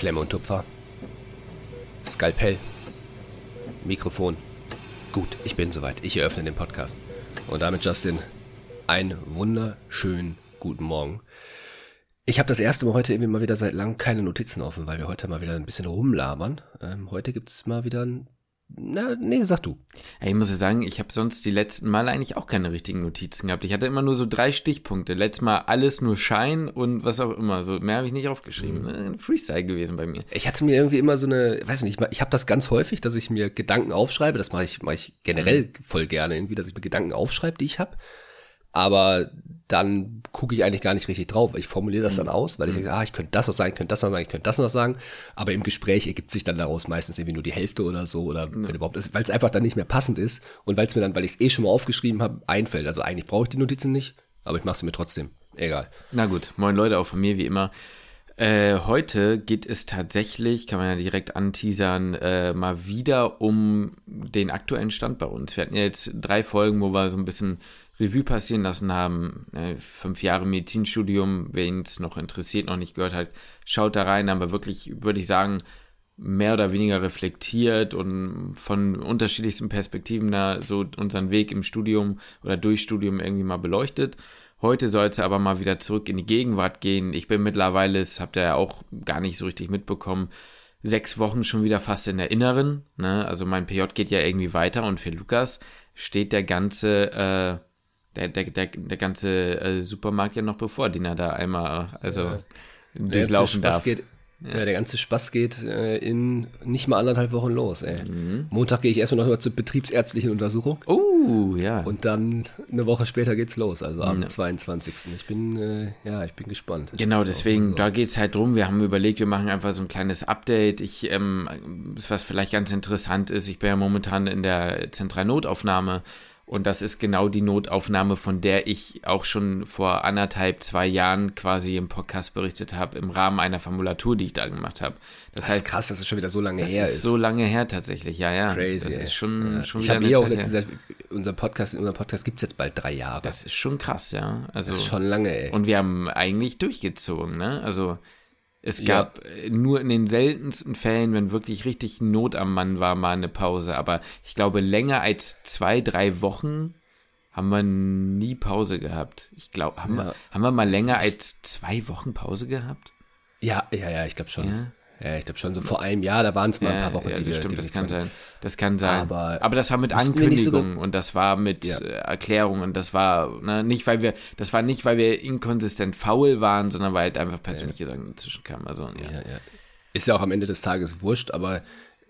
Klemme und Tupfer. Skalpell. Mikrofon. Gut, ich bin soweit. Ich eröffne den Podcast. Und damit, Justin, einen wunderschönen guten Morgen. Ich habe das erste Mal heute irgendwie mal wieder seit langem keine Notizen offen, weil wir heute mal wieder ein bisschen rumlabern. Ähm, heute gibt's mal wieder ein na, nee, sag du. Ich muss ja sagen, ich habe sonst die letzten Male eigentlich auch keine richtigen Notizen gehabt. Ich hatte immer nur so drei Stichpunkte. Letztes Mal alles nur Schein und was auch immer. So mehr habe ich nicht aufgeschrieben. Mhm. Freestyle gewesen bei mir. Ich hatte mir irgendwie immer so eine, weiß nicht, ich habe das ganz häufig, dass ich mir Gedanken aufschreibe. Das mache ich, mach ich generell mhm. voll gerne irgendwie, dass ich mir Gedanken aufschreibe, die ich habe aber dann gucke ich eigentlich gar nicht richtig drauf. Ich formuliere das dann mhm. aus, weil ich denke, ah, ich könnte das noch sagen, ich könnte das noch sagen, ich könnte das noch sagen. Aber im Gespräch ergibt sich dann daraus meistens irgendwie nur die Hälfte oder so oder ja. wenn überhaupt ist, weil es einfach dann nicht mehr passend ist und weil es mir dann, weil ich es eh schon mal aufgeschrieben habe, einfällt. Also eigentlich brauche ich die Notizen nicht, aber ich mache sie mir trotzdem. Egal. Na gut, moin Leute, auch von mir wie immer. Äh, heute geht es tatsächlich, kann man ja direkt anteasern, äh, mal wieder um den aktuellen Stand bei uns. Wir hatten ja jetzt drei Folgen, wo wir so ein bisschen Revue passieren lassen haben. Äh, fünf Jahre Medizinstudium, wen es noch interessiert, noch nicht gehört hat, schaut da rein, aber wirklich, würde ich sagen, mehr oder weniger reflektiert und von unterschiedlichsten Perspektiven da so unseren Weg im Studium oder durch Studium irgendwie mal beleuchtet. Heute soll es aber mal wieder zurück in die Gegenwart gehen. Ich bin mittlerweile, das habt ihr ja auch gar nicht so richtig mitbekommen, sechs Wochen schon wieder fast in der Inneren. Ne? Also mein PJ geht ja irgendwie weiter und für Lukas steht der ganze äh, der, der, der, der ganze äh, Supermarkt ja noch bevor, den er da einmal also ja. durchlaufen darf. Geht, ja. ja. der ganze Spaß geht äh, in nicht mal anderthalb Wochen los, ey. Mhm. Montag gehe ich erstmal noch mal zur betriebsärztlichen Untersuchung. Oh, ja. Und dann eine Woche später geht's los, also am ja. 22. Ich bin, äh, ja, ich bin gespannt. Genau, deswegen, da geht's halt drum. Wir haben überlegt, wir machen einfach so ein kleines Update. Ich, ähm, was vielleicht ganz interessant ist, ich bin ja momentan in der Zentralnotaufnahme und das ist genau die Notaufnahme, von der ich auch schon vor anderthalb, zwei Jahren quasi im Podcast berichtet habe, im Rahmen einer Formulatur, die ich da gemacht habe. Das, das heißt, ist krass, dass es schon wieder so lange her ist. So lange her tatsächlich, ja, ja. Crazy. Das ist schon, ja. schon ich wieder. Ich habe eh auch letztens unser Podcast, unser Podcast gibt es jetzt bald drei Jahre. Das ist schon krass, ja. Also, das ist schon lange, ey. Und wir haben eigentlich durchgezogen, ne? Also es gab ja. Äh, nur in den seltensten Fällen, wenn wirklich richtig Not am Mann war, mal eine Pause. Aber ich glaube, länger als zwei, drei Wochen haben wir nie Pause gehabt. Ich glaube, haben, ja. wir, haben wir mal länger als zwei Wochen Pause gehabt? Ja, ja, ja, ich glaube schon. Ja? Ja, ich glaube schon so vor einem Jahr, da waren es mal ein paar Wochen. Ja, das die stimmt, das kann sein. Das kann sein. Aber, aber das war mit Ankündigungen und das war mit ja. Äh, Erklärungen und das war ne, nicht, weil wir, das war nicht, weil wir inkonsistent faul waren, sondern weil halt einfach persönliche ja. Sachen dazwischen kamen. Also, ja. ja, ja. Ist ja auch am Ende des Tages wurscht, aber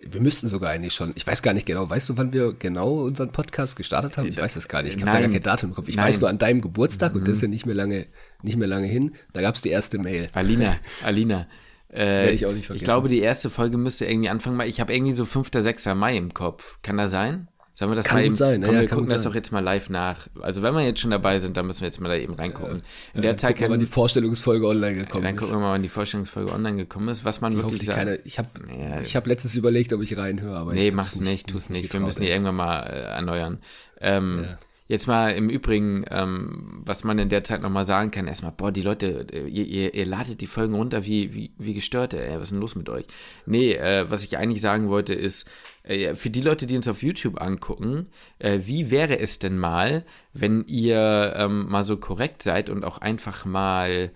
wir müssten sogar eigentlich schon, ich weiß gar nicht genau, weißt du, wann wir genau unseren Podcast gestartet haben? Ich weiß das gar nicht. Ich habe da gar kein Datum im Kopf. Ich Nein. weiß nur an deinem Geburtstag mhm. und das ist ja nicht mehr lange, nicht mehr lange hin. Da gab es die erste Mail. Alina, Alina. Äh, Werde ich auch nicht vergessen. Ich glaube, die erste Folge müsste irgendwie anfangen, weil ich habe irgendwie so 5., 6. Mai im Kopf. Kann das sein? Sollen wir das kann mal eben, sein. Komm, ja, wir gucken das sein. doch jetzt mal live nach. Also wenn wir jetzt schon dabei sind, dann müssen wir jetzt mal da eben reingucken. In der Zeit kann wann die Vorstellungsfolge online gekommen dann ist. Dann gucken wir mal, wann die Vorstellungsfolge online gekommen ist, was man die wirklich sagt. Keine, ich habe ja. ich hab letztens überlegt, ob ich reinhöre, aber Nee, mach's nicht, nicht, tu's nicht. Wir müssen die irgendwann mal äh, erneuern. Ähm, ja. Jetzt mal im Übrigen, ähm, was man in der Zeit nochmal sagen kann, erstmal, boah, die Leute, ihr, ihr, ihr ladet die Folgen runter wie, wie, wie gestörte, ey, was ist denn los mit euch? Nee, äh, was ich eigentlich sagen wollte ist, äh, für die Leute, die uns auf YouTube angucken, äh, wie wäre es denn mal, wenn ihr ähm, mal so korrekt seid und auch einfach mal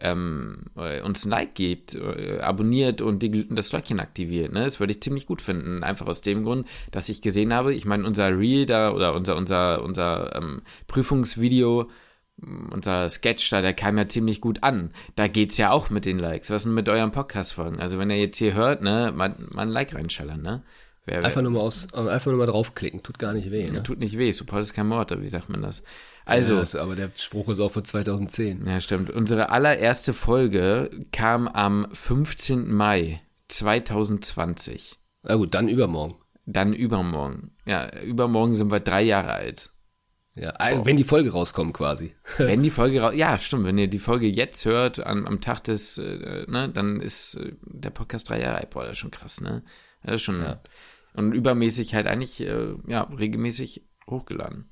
ähm, äh, uns ein Like gebt, äh, abonniert und die, das Glöckchen aktiviert. Ne? Das würde ich ziemlich gut finden. Einfach aus dem Grund, dass ich gesehen habe, ich meine, unser Reel da oder unser, unser, unser ähm, Prüfungsvideo, mm, unser Sketch da, der kam ja ziemlich gut an. Da geht es ja auch mit den Likes. Was ist denn mit euren Podcast-Folgen? Also wenn ihr jetzt hier hört, ne, mal, mal ein Like reinschallern, ne? Wer, einfach, nur mal aus, einfach nur mal draufklicken, tut gar nicht weh. Ne? Tut nicht weh, Support ist kein Mord, wie sagt man das? Also, ja, aber der Spruch ist auch von 2010. Ja, stimmt. Unsere allererste Folge kam am 15. Mai 2020. Na gut, dann übermorgen. Dann übermorgen. Ja, übermorgen sind wir drei Jahre alt. Ja, also wenn die Folge rauskommt quasi. wenn die Folge raus, ja, stimmt. Wenn ihr die Folge jetzt hört, am, am Tag des, äh, ne, dann ist äh, der Podcast drei Jahre alt. Boah, das ist schon krass, ne? Das ist schon, ja. Und übermäßig halt eigentlich, äh, ja, regelmäßig hochgeladen.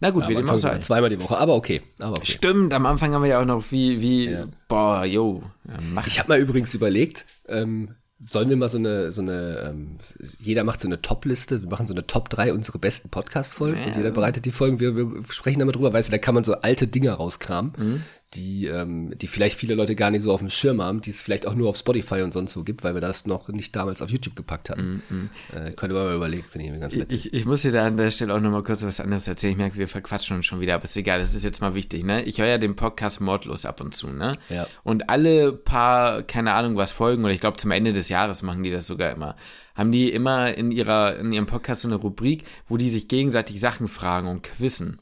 Na gut, Ja, am dem auch sei. zweimal die Woche, aber okay. Aber okay. Stimmt, am Anfang haben wir ja auch noch wie, wie, Ja. boah, yo, ja, mach Ich habe mal übrigens überlegt, ähm, sollen wir mal so eine, so eine, ähm, jeder macht so eine Top-Liste, wir machen so eine Top 3 unsere besten Podcast-Folgen und Ja. jeder bereitet die Folgen, wir, wir sprechen da mal drüber, weißt du, da kann man so alte Dinger rauskramen, Mhm. Die, ähm, die vielleicht viele Leute gar nicht so auf dem Schirm haben, die es vielleicht auch nur auf Spotify und sonst wo gibt, weil wir das noch nicht damals auf YouTube gepackt hatten. Äh, könnte man mal überlegen, finde ich mir ganz witzig. ich, ich muss dir da an der Stelle auch nochmal kurz was anderes erzählen. Ich merke, wir verquatschen uns schon wieder, aber ist egal, das ist jetzt mal wichtig, ne? Ich höre ja den Podcast Mordlos ab und zu, ne? Ja. Und alle paar, keine Ahnung, was Folgen, oder ich glaube zum Ende des Jahres machen die das sogar immer, haben die immer in ihrer, in ihrem Podcast so eine Rubrik, wo die sich gegenseitig Sachen fragen und quizzen.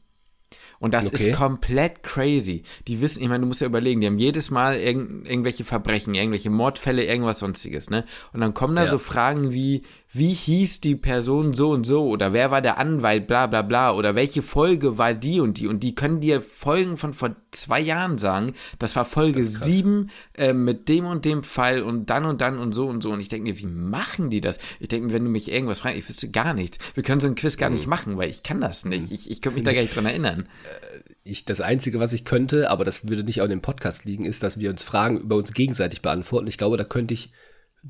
Und das Okay. ist komplett crazy. Die wissen, ich meine, du musst ja überlegen, die haben jedes Mal irgend, irgendwelche Verbrechen, irgendwelche Mordfälle, irgendwas sonstiges, ne? Und dann kommen da Ja. so Fragen wie, wie hieß die Person so und so oder wer war der Anwalt, bla bla bla oder welche Folge war die und die und die können dir Folgen von vor zwei Jahren sagen, das war Folge Das sieben äh, mit dem und dem Fall und dann und dann und so und so und ich denke mir, wie machen die das? Ich denke mir, wenn du mich irgendwas fragst, ich wüsste gar nichts. Wir können so ein Quiz gar Mhm. nicht machen, weil ich kann das nicht. Ich, ich könnte mich da gar nicht dran erinnern. Ich, das Einzige, was ich könnte, aber das würde nicht an dem Podcast liegen, ist, dass wir uns Fragen über uns gegenseitig beantworten. Ich glaube, da könnte ich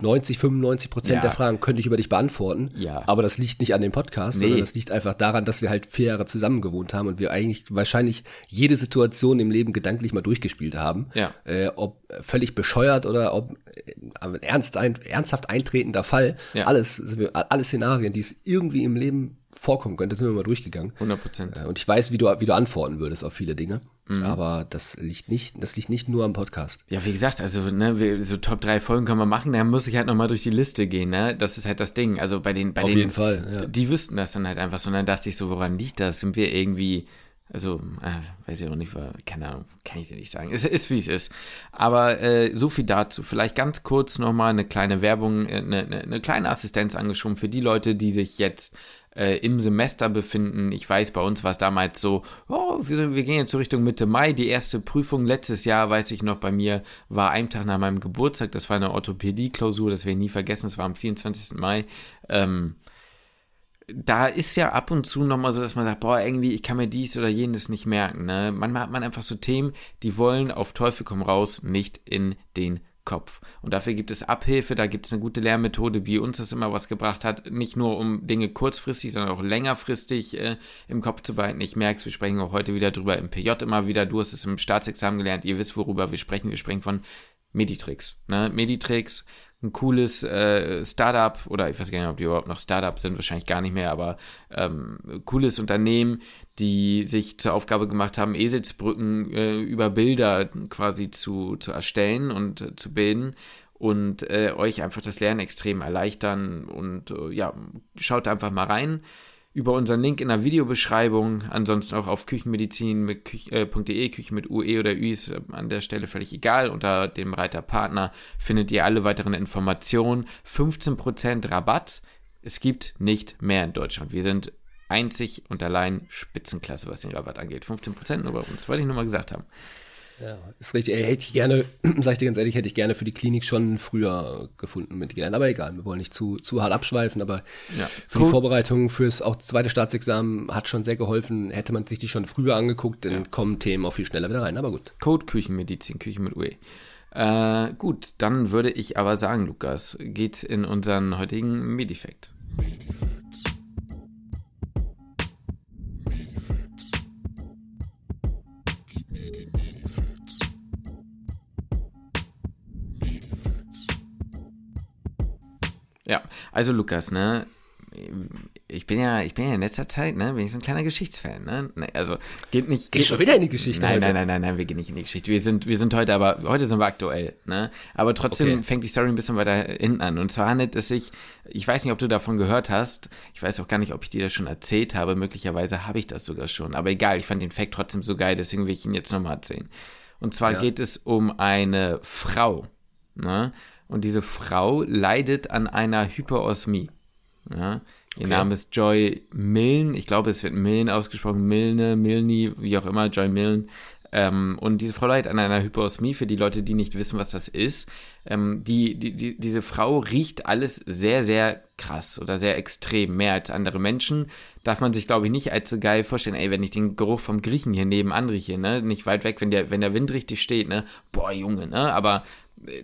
90, 95 Prozent Ja. der Fragen könnte ich über dich beantworten. Ja. Aber das liegt nicht an dem Podcast, Nee. sondern das liegt einfach daran, dass wir halt vier Jahre zusammen gewohnt haben und wir eigentlich wahrscheinlich jede Situation im Leben gedanklich mal durchgespielt haben. Ja. Äh, ob völlig bescheuert oder ob äh, ernst ein, ernsthaft eintretender Fall. Ja. Alles, wir, alle Szenarien, die es irgendwie im Leben vorkommen könnte, sind wir mal durchgegangen. 100 Prozent. Äh, Und ich weiß, wie du, wie du antworten würdest auf viele Dinge. Mhm. Aber das liegt nicht, das liegt nicht nur am Podcast. Ja, wie gesagt, also, ne, so Top 3 Folgen können wir machen, da muss ich halt nochmal durch die Liste gehen, ne? Das ist halt das Ding. Also bei den, bei Auf den, jeden Fall, ja. die wüssten das dann halt einfach so. Und dann dachte ich so, woran liegt das? Sind wir irgendwie, also, äh, weiß ich auch nicht, keine Ahnung, kann ich dir nicht sagen. Es ist, wie es ist. Aber äh, so viel dazu. Vielleicht ganz kurz nochmal eine kleine Werbung, äh, eine, eine, eine kleine Assistenz angeschoben für die Leute, die sich jetzt äh, im Semester befinden. Ich weiß, bei uns war es damals so, oh, wir, wir gehen jetzt so Richtung Mitte Mai. Die erste Prüfung letztes Jahr, weiß ich noch, bei mir war ein Tag nach meinem Geburtstag. Das war eine Orthopädie-Klausur, das werde ich nie vergessen. Das war am 24. Mai. Ähm, da ist ja ab und zu nochmal so, dass man sagt, boah, irgendwie, ich kann mir dies oder jenes nicht merken. Ne? Manchmal hat man einfach so Themen, die wollen auf Teufel komm raus nicht in den Kopf. Und dafür gibt es Abhilfe, da gibt es eine gute Lehrmethode, wie uns das immer was gebracht hat. Nicht nur um Dinge kurzfristig, sondern auch längerfristig äh, im Kopf zu behalten. Ich merke es, wir sprechen auch heute wieder drüber im PJ immer wieder. Du hast es im Staatsexamen gelernt, ihr wisst, worüber wir sprechen. Wir sprechen von Meditrix. Ne? Meditrix, ein cooles äh, Startup, oder ich weiß gar nicht, ob die überhaupt noch Startup sind, wahrscheinlich gar nicht mehr, aber ähm, cooles Unternehmen, die sich zur Aufgabe gemacht haben, Eselsbrücken äh, über Bilder quasi zu, zu erstellen und äh, zu bilden und äh, euch einfach das Lernen extrem erleichtern und äh, ja, schaut einfach mal rein über unseren Link in der Videobeschreibung, ansonsten auch auf küchenmedizin mit küch, äh, Küche mit UE oder Ü ist an der Stelle völlig egal. Unter dem Reiter Partner findet ihr alle weiteren Informationen. 15% Rabatt. Es gibt nicht mehr in Deutschland. Wir sind einzig und allein Spitzenklasse, was den Rabatt angeht. 15% nur bei uns, wollte ich nur mal gesagt haben. Ja, ist richtig. Hätte ich gerne, sag ich dir ganz ehrlich, hätte ich gerne für die Klinik schon früher gefunden mit gelernt. Aber egal, wir wollen nicht zu, zu hart abschweifen, aber Ja. für Cool. die Vorbereitung fürs auch zweite Staatsexamen hat schon sehr geholfen. Hätte man sich die schon früher angeguckt, dann kommen Themen auch viel schneller wieder rein. Aber gut. Code Küchenmedizin, Küche mit UE. Äh, gut, dann würde ich aber sagen, Lukas, geht's in unseren heutigen Medifekt. Ja, also Lukas, ne? Ich bin ja, ich bin ja in letzter Zeit, ne, bin ich so ein kleiner Geschichtsfan, ne? Ne, Also geht nicht. Gehst geht, schon wieder in die Geschichte Nein, heute? nein, nein, nein, nein, wir gehen nicht in die Geschichte. Wir sind, wir sind heute aber, heute sind wir aktuell, ne? Aber trotzdem Okay. fängt die Story ein bisschen weiter hinten an. Und zwar handelt es sich, ich weiß nicht, ob du davon gehört hast. Ich weiß auch gar nicht, ob ich dir das schon erzählt habe. Möglicherweise habe ich das sogar schon. Aber egal, ich fand den Fact trotzdem so geil, deswegen will ich ihn jetzt nochmal erzählen. Und zwar Ja. geht es um eine Frau, ne? Und diese Frau leidet an einer Hyperosmie. Ja? Ihr Okay. Name ist Joy Milne. Ich glaube, es wird Milne ausgesprochen. Milne, Milne, wie auch immer, Joy Milne. Ähm, und diese Frau leidet an einer Hyperosmie, für die Leute, die nicht wissen, was das ist. Ähm, die, die, die, diese Frau riecht alles sehr, sehr krass oder sehr extrem, mehr als andere Menschen. Darf man sich, glaube ich, nicht als so geil vorstellen, ey, wenn ich den Geruch vom Griechen hier nebenan rieche, ne, nicht weit weg, wenn der, wenn der Wind richtig steht, ne, boah, Junge, ne, aber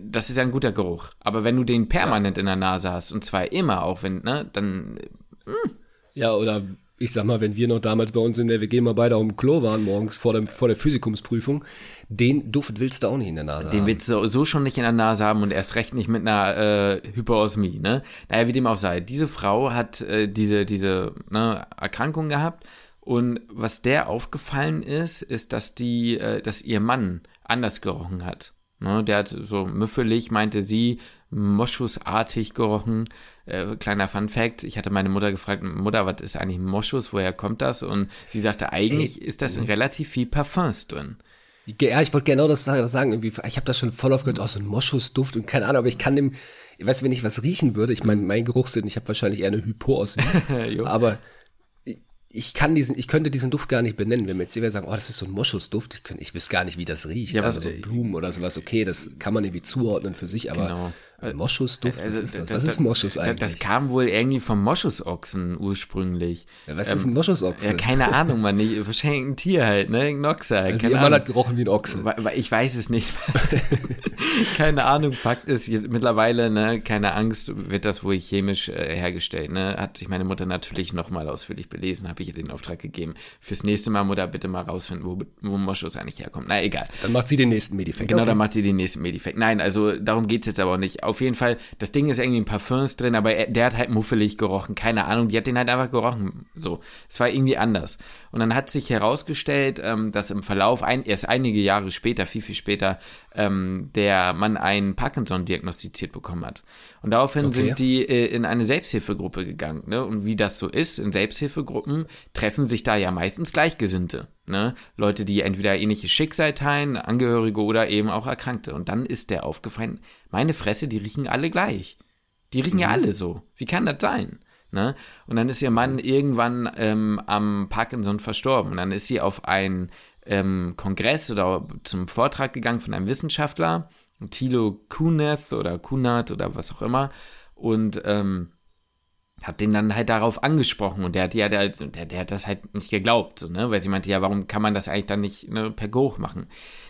das ist ja ein guter Geruch. Aber wenn du den permanent ja. in der Nase hast, und zwar immer auch, wenn, ne, dann. Mh. Hm. Ja, oder ich sag mal, wenn wir noch damals bei uns in der WG mal beide auf dem Klo waren morgens vor der, vor der Physikumsprüfung, den Duft willst du auch nicht in der Nase den haben. Den willst du so schon nicht in der Nase haben und erst recht nicht mit einer äh, Hyperosmie, ne? Naja, wie dem auch sei. Diese Frau hat äh, diese, diese ne, Erkrankung gehabt und was der aufgefallen ist, ist, dass die, äh, dass ihr Mann anders gerochen hat. Ne, der hat so müffelig, meinte sie, moschusartig gerochen. Äh, kleiner Fun Fact, ich hatte meine Mutter gefragt, Mutter, was ist eigentlich Moschus, woher kommt das? Und sie sagte, eigentlich ist das in relativ viel Parfums drin. Ja, ich wollte genau das sagen. Irgendwie, ich habe das schon voll aufgehört, oh, so ein Moschusduft und keine Ahnung, aber ich kann dem, ich weiß, wenn ich was riechen würde, ich meine, mein Geruchssinn, ich habe wahrscheinlich eher eine Hypoosmie, aber ich kann diesen, ich könnte diesen Duft gar nicht benennen. Wenn mir jetzt jemand sagen, oh, das ist so ein Moschusduft, ich, ich wüsste gar nicht, wie das riecht. Ja, also so Blumen oder sowas, okay, das kann man irgendwie zuordnen für sich, aber genau. Äh, Moschusduft, also, was ist das? Was ist Moschus eigentlich? Das kam wohl irgendwie vom Moschusochsen ursprünglich. Ja, was ähm, ist ein Moschusochse? Ja, keine Ahnung, man, nicht, wahrscheinlich ein Tier halt, ne, ein Ochse. Also ihr Mann hat gerochen wie ein Ochse. Ich weiß es nicht. keine Ahnung, Fakt ist, mittlerweile, ne, keine Angst, wird das wohl chemisch äh, hergestellt, ne, hat sich meine Mutter natürlich nochmal ausführlich belesen, habe ich ihr den Auftrag gegeben. Fürs nächste Mal, Mutter, bitte mal rausfinden, wo, wo Moschus eigentlich herkommt. Na, egal. Dann macht sie den nächsten Medifekt. Genau, okay. dann macht sie den nächsten Medifekt. Nein, also darum geht es jetzt aber auch nicht. Auf jeden Fall, das Ding ist irgendwie in Parfums drin, aber er, der hat halt muffelig gerochen. Keine Ahnung, die hat den halt einfach gerochen. So, es war irgendwie anders. Und dann hat sich herausgestellt, ähm, dass im Verlauf, ein, erst einige Jahre später, viel, viel später, ähm, der Mann einen Parkinson diagnostiziert bekommen hat. Und daraufhin okay. sind die äh, in eine Selbsthilfegruppe gegangen. Ne? Und wie das so ist, in Selbsthilfegruppen treffen sich da ja meistens Gleichgesinnte. Ne? Leute, die entweder ähnliches Schicksal teilen, Angehörige oder eben auch Erkrankte. Und dann ist der aufgefallen, meine Fresse, die riechen alle gleich. Die riechen mhm. ja alle so. Wie kann das sein? Ne? Und dann ist ihr Mann irgendwann ähm, am Parkinson verstorben. Und dann ist sie auf einen ähm, Kongress oder zum Vortrag gegangen von einem Wissenschaftler, Thilo Kuneth oder Kunat oder was auch immer. Und ähm, hat den dann halt darauf angesprochen und der hat ja, der, der, der hat das halt nicht geglaubt, so, ne? Weil sie meinte, ja, warum kann man das eigentlich dann nicht ne, per Geruch machen?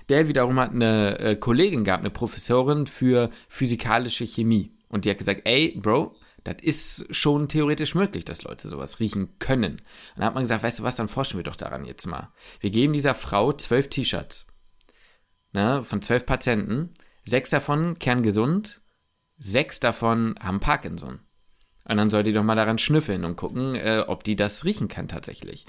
Der wiederum hat eine äh, Kollegin gehabt, eine Professorin für physikalische Chemie. Und die hat gesagt, ey, Bro, das ist schon theoretisch möglich, dass Leute sowas riechen können. Und dann hat man gesagt, weißt du was, dann forschen wir doch daran jetzt mal. Wir geben dieser Frau zwölf T-Shirts. Ne, von zwölf Patienten. Sechs davon kerngesund, sechs davon haben Parkinson. Und dann soll die doch mal daran schnüffeln und gucken, äh, ob die das riechen kann tatsächlich.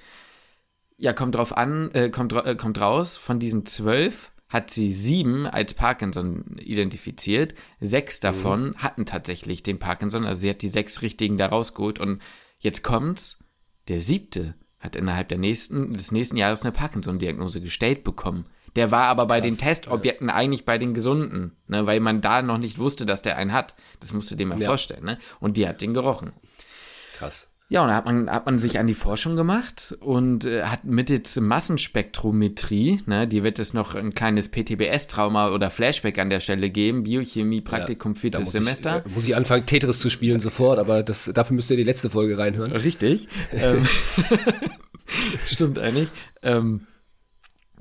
Ja, kommt drauf an, äh, kommt, äh, kommt raus, von diesen zwölf hat sie sieben als Parkinson identifiziert. Sechs mhm. davon mhm. hatten tatsächlich den Parkinson, also sie hat die sechs richtigen da rausgeholt. Und jetzt kommt's, der siebte hat innerhalb der nächsten, des nächsten Jahres eine Parkinson-Diagnose gestellt bekommen. Der war aber bei Krass, den Testobjekten ja. eigentlich bei den Gesunden, ne, weil man da noch nicht wusste, dass der einen hat. Das musst du dir mal ja. vorstellen. Ne? Und die hat den gerochen. Krass. Ja, und da hat man, hat man sich an die Forschung gemacht und äh, hat mittels Massenspektrometrie, ne, die wird es noch ein kleines PTBS-Trauma oder Flashback an der Stelle geben, Biochemie-Praktikum ja, viertes Semester. Ich, äh, muss ich anfangen, Tetris zu spielen sofort, aber das, dafür müsst ihr die letzte Folge reinhören. Richtig. ähm, Stimmt eigentlich. Ähm,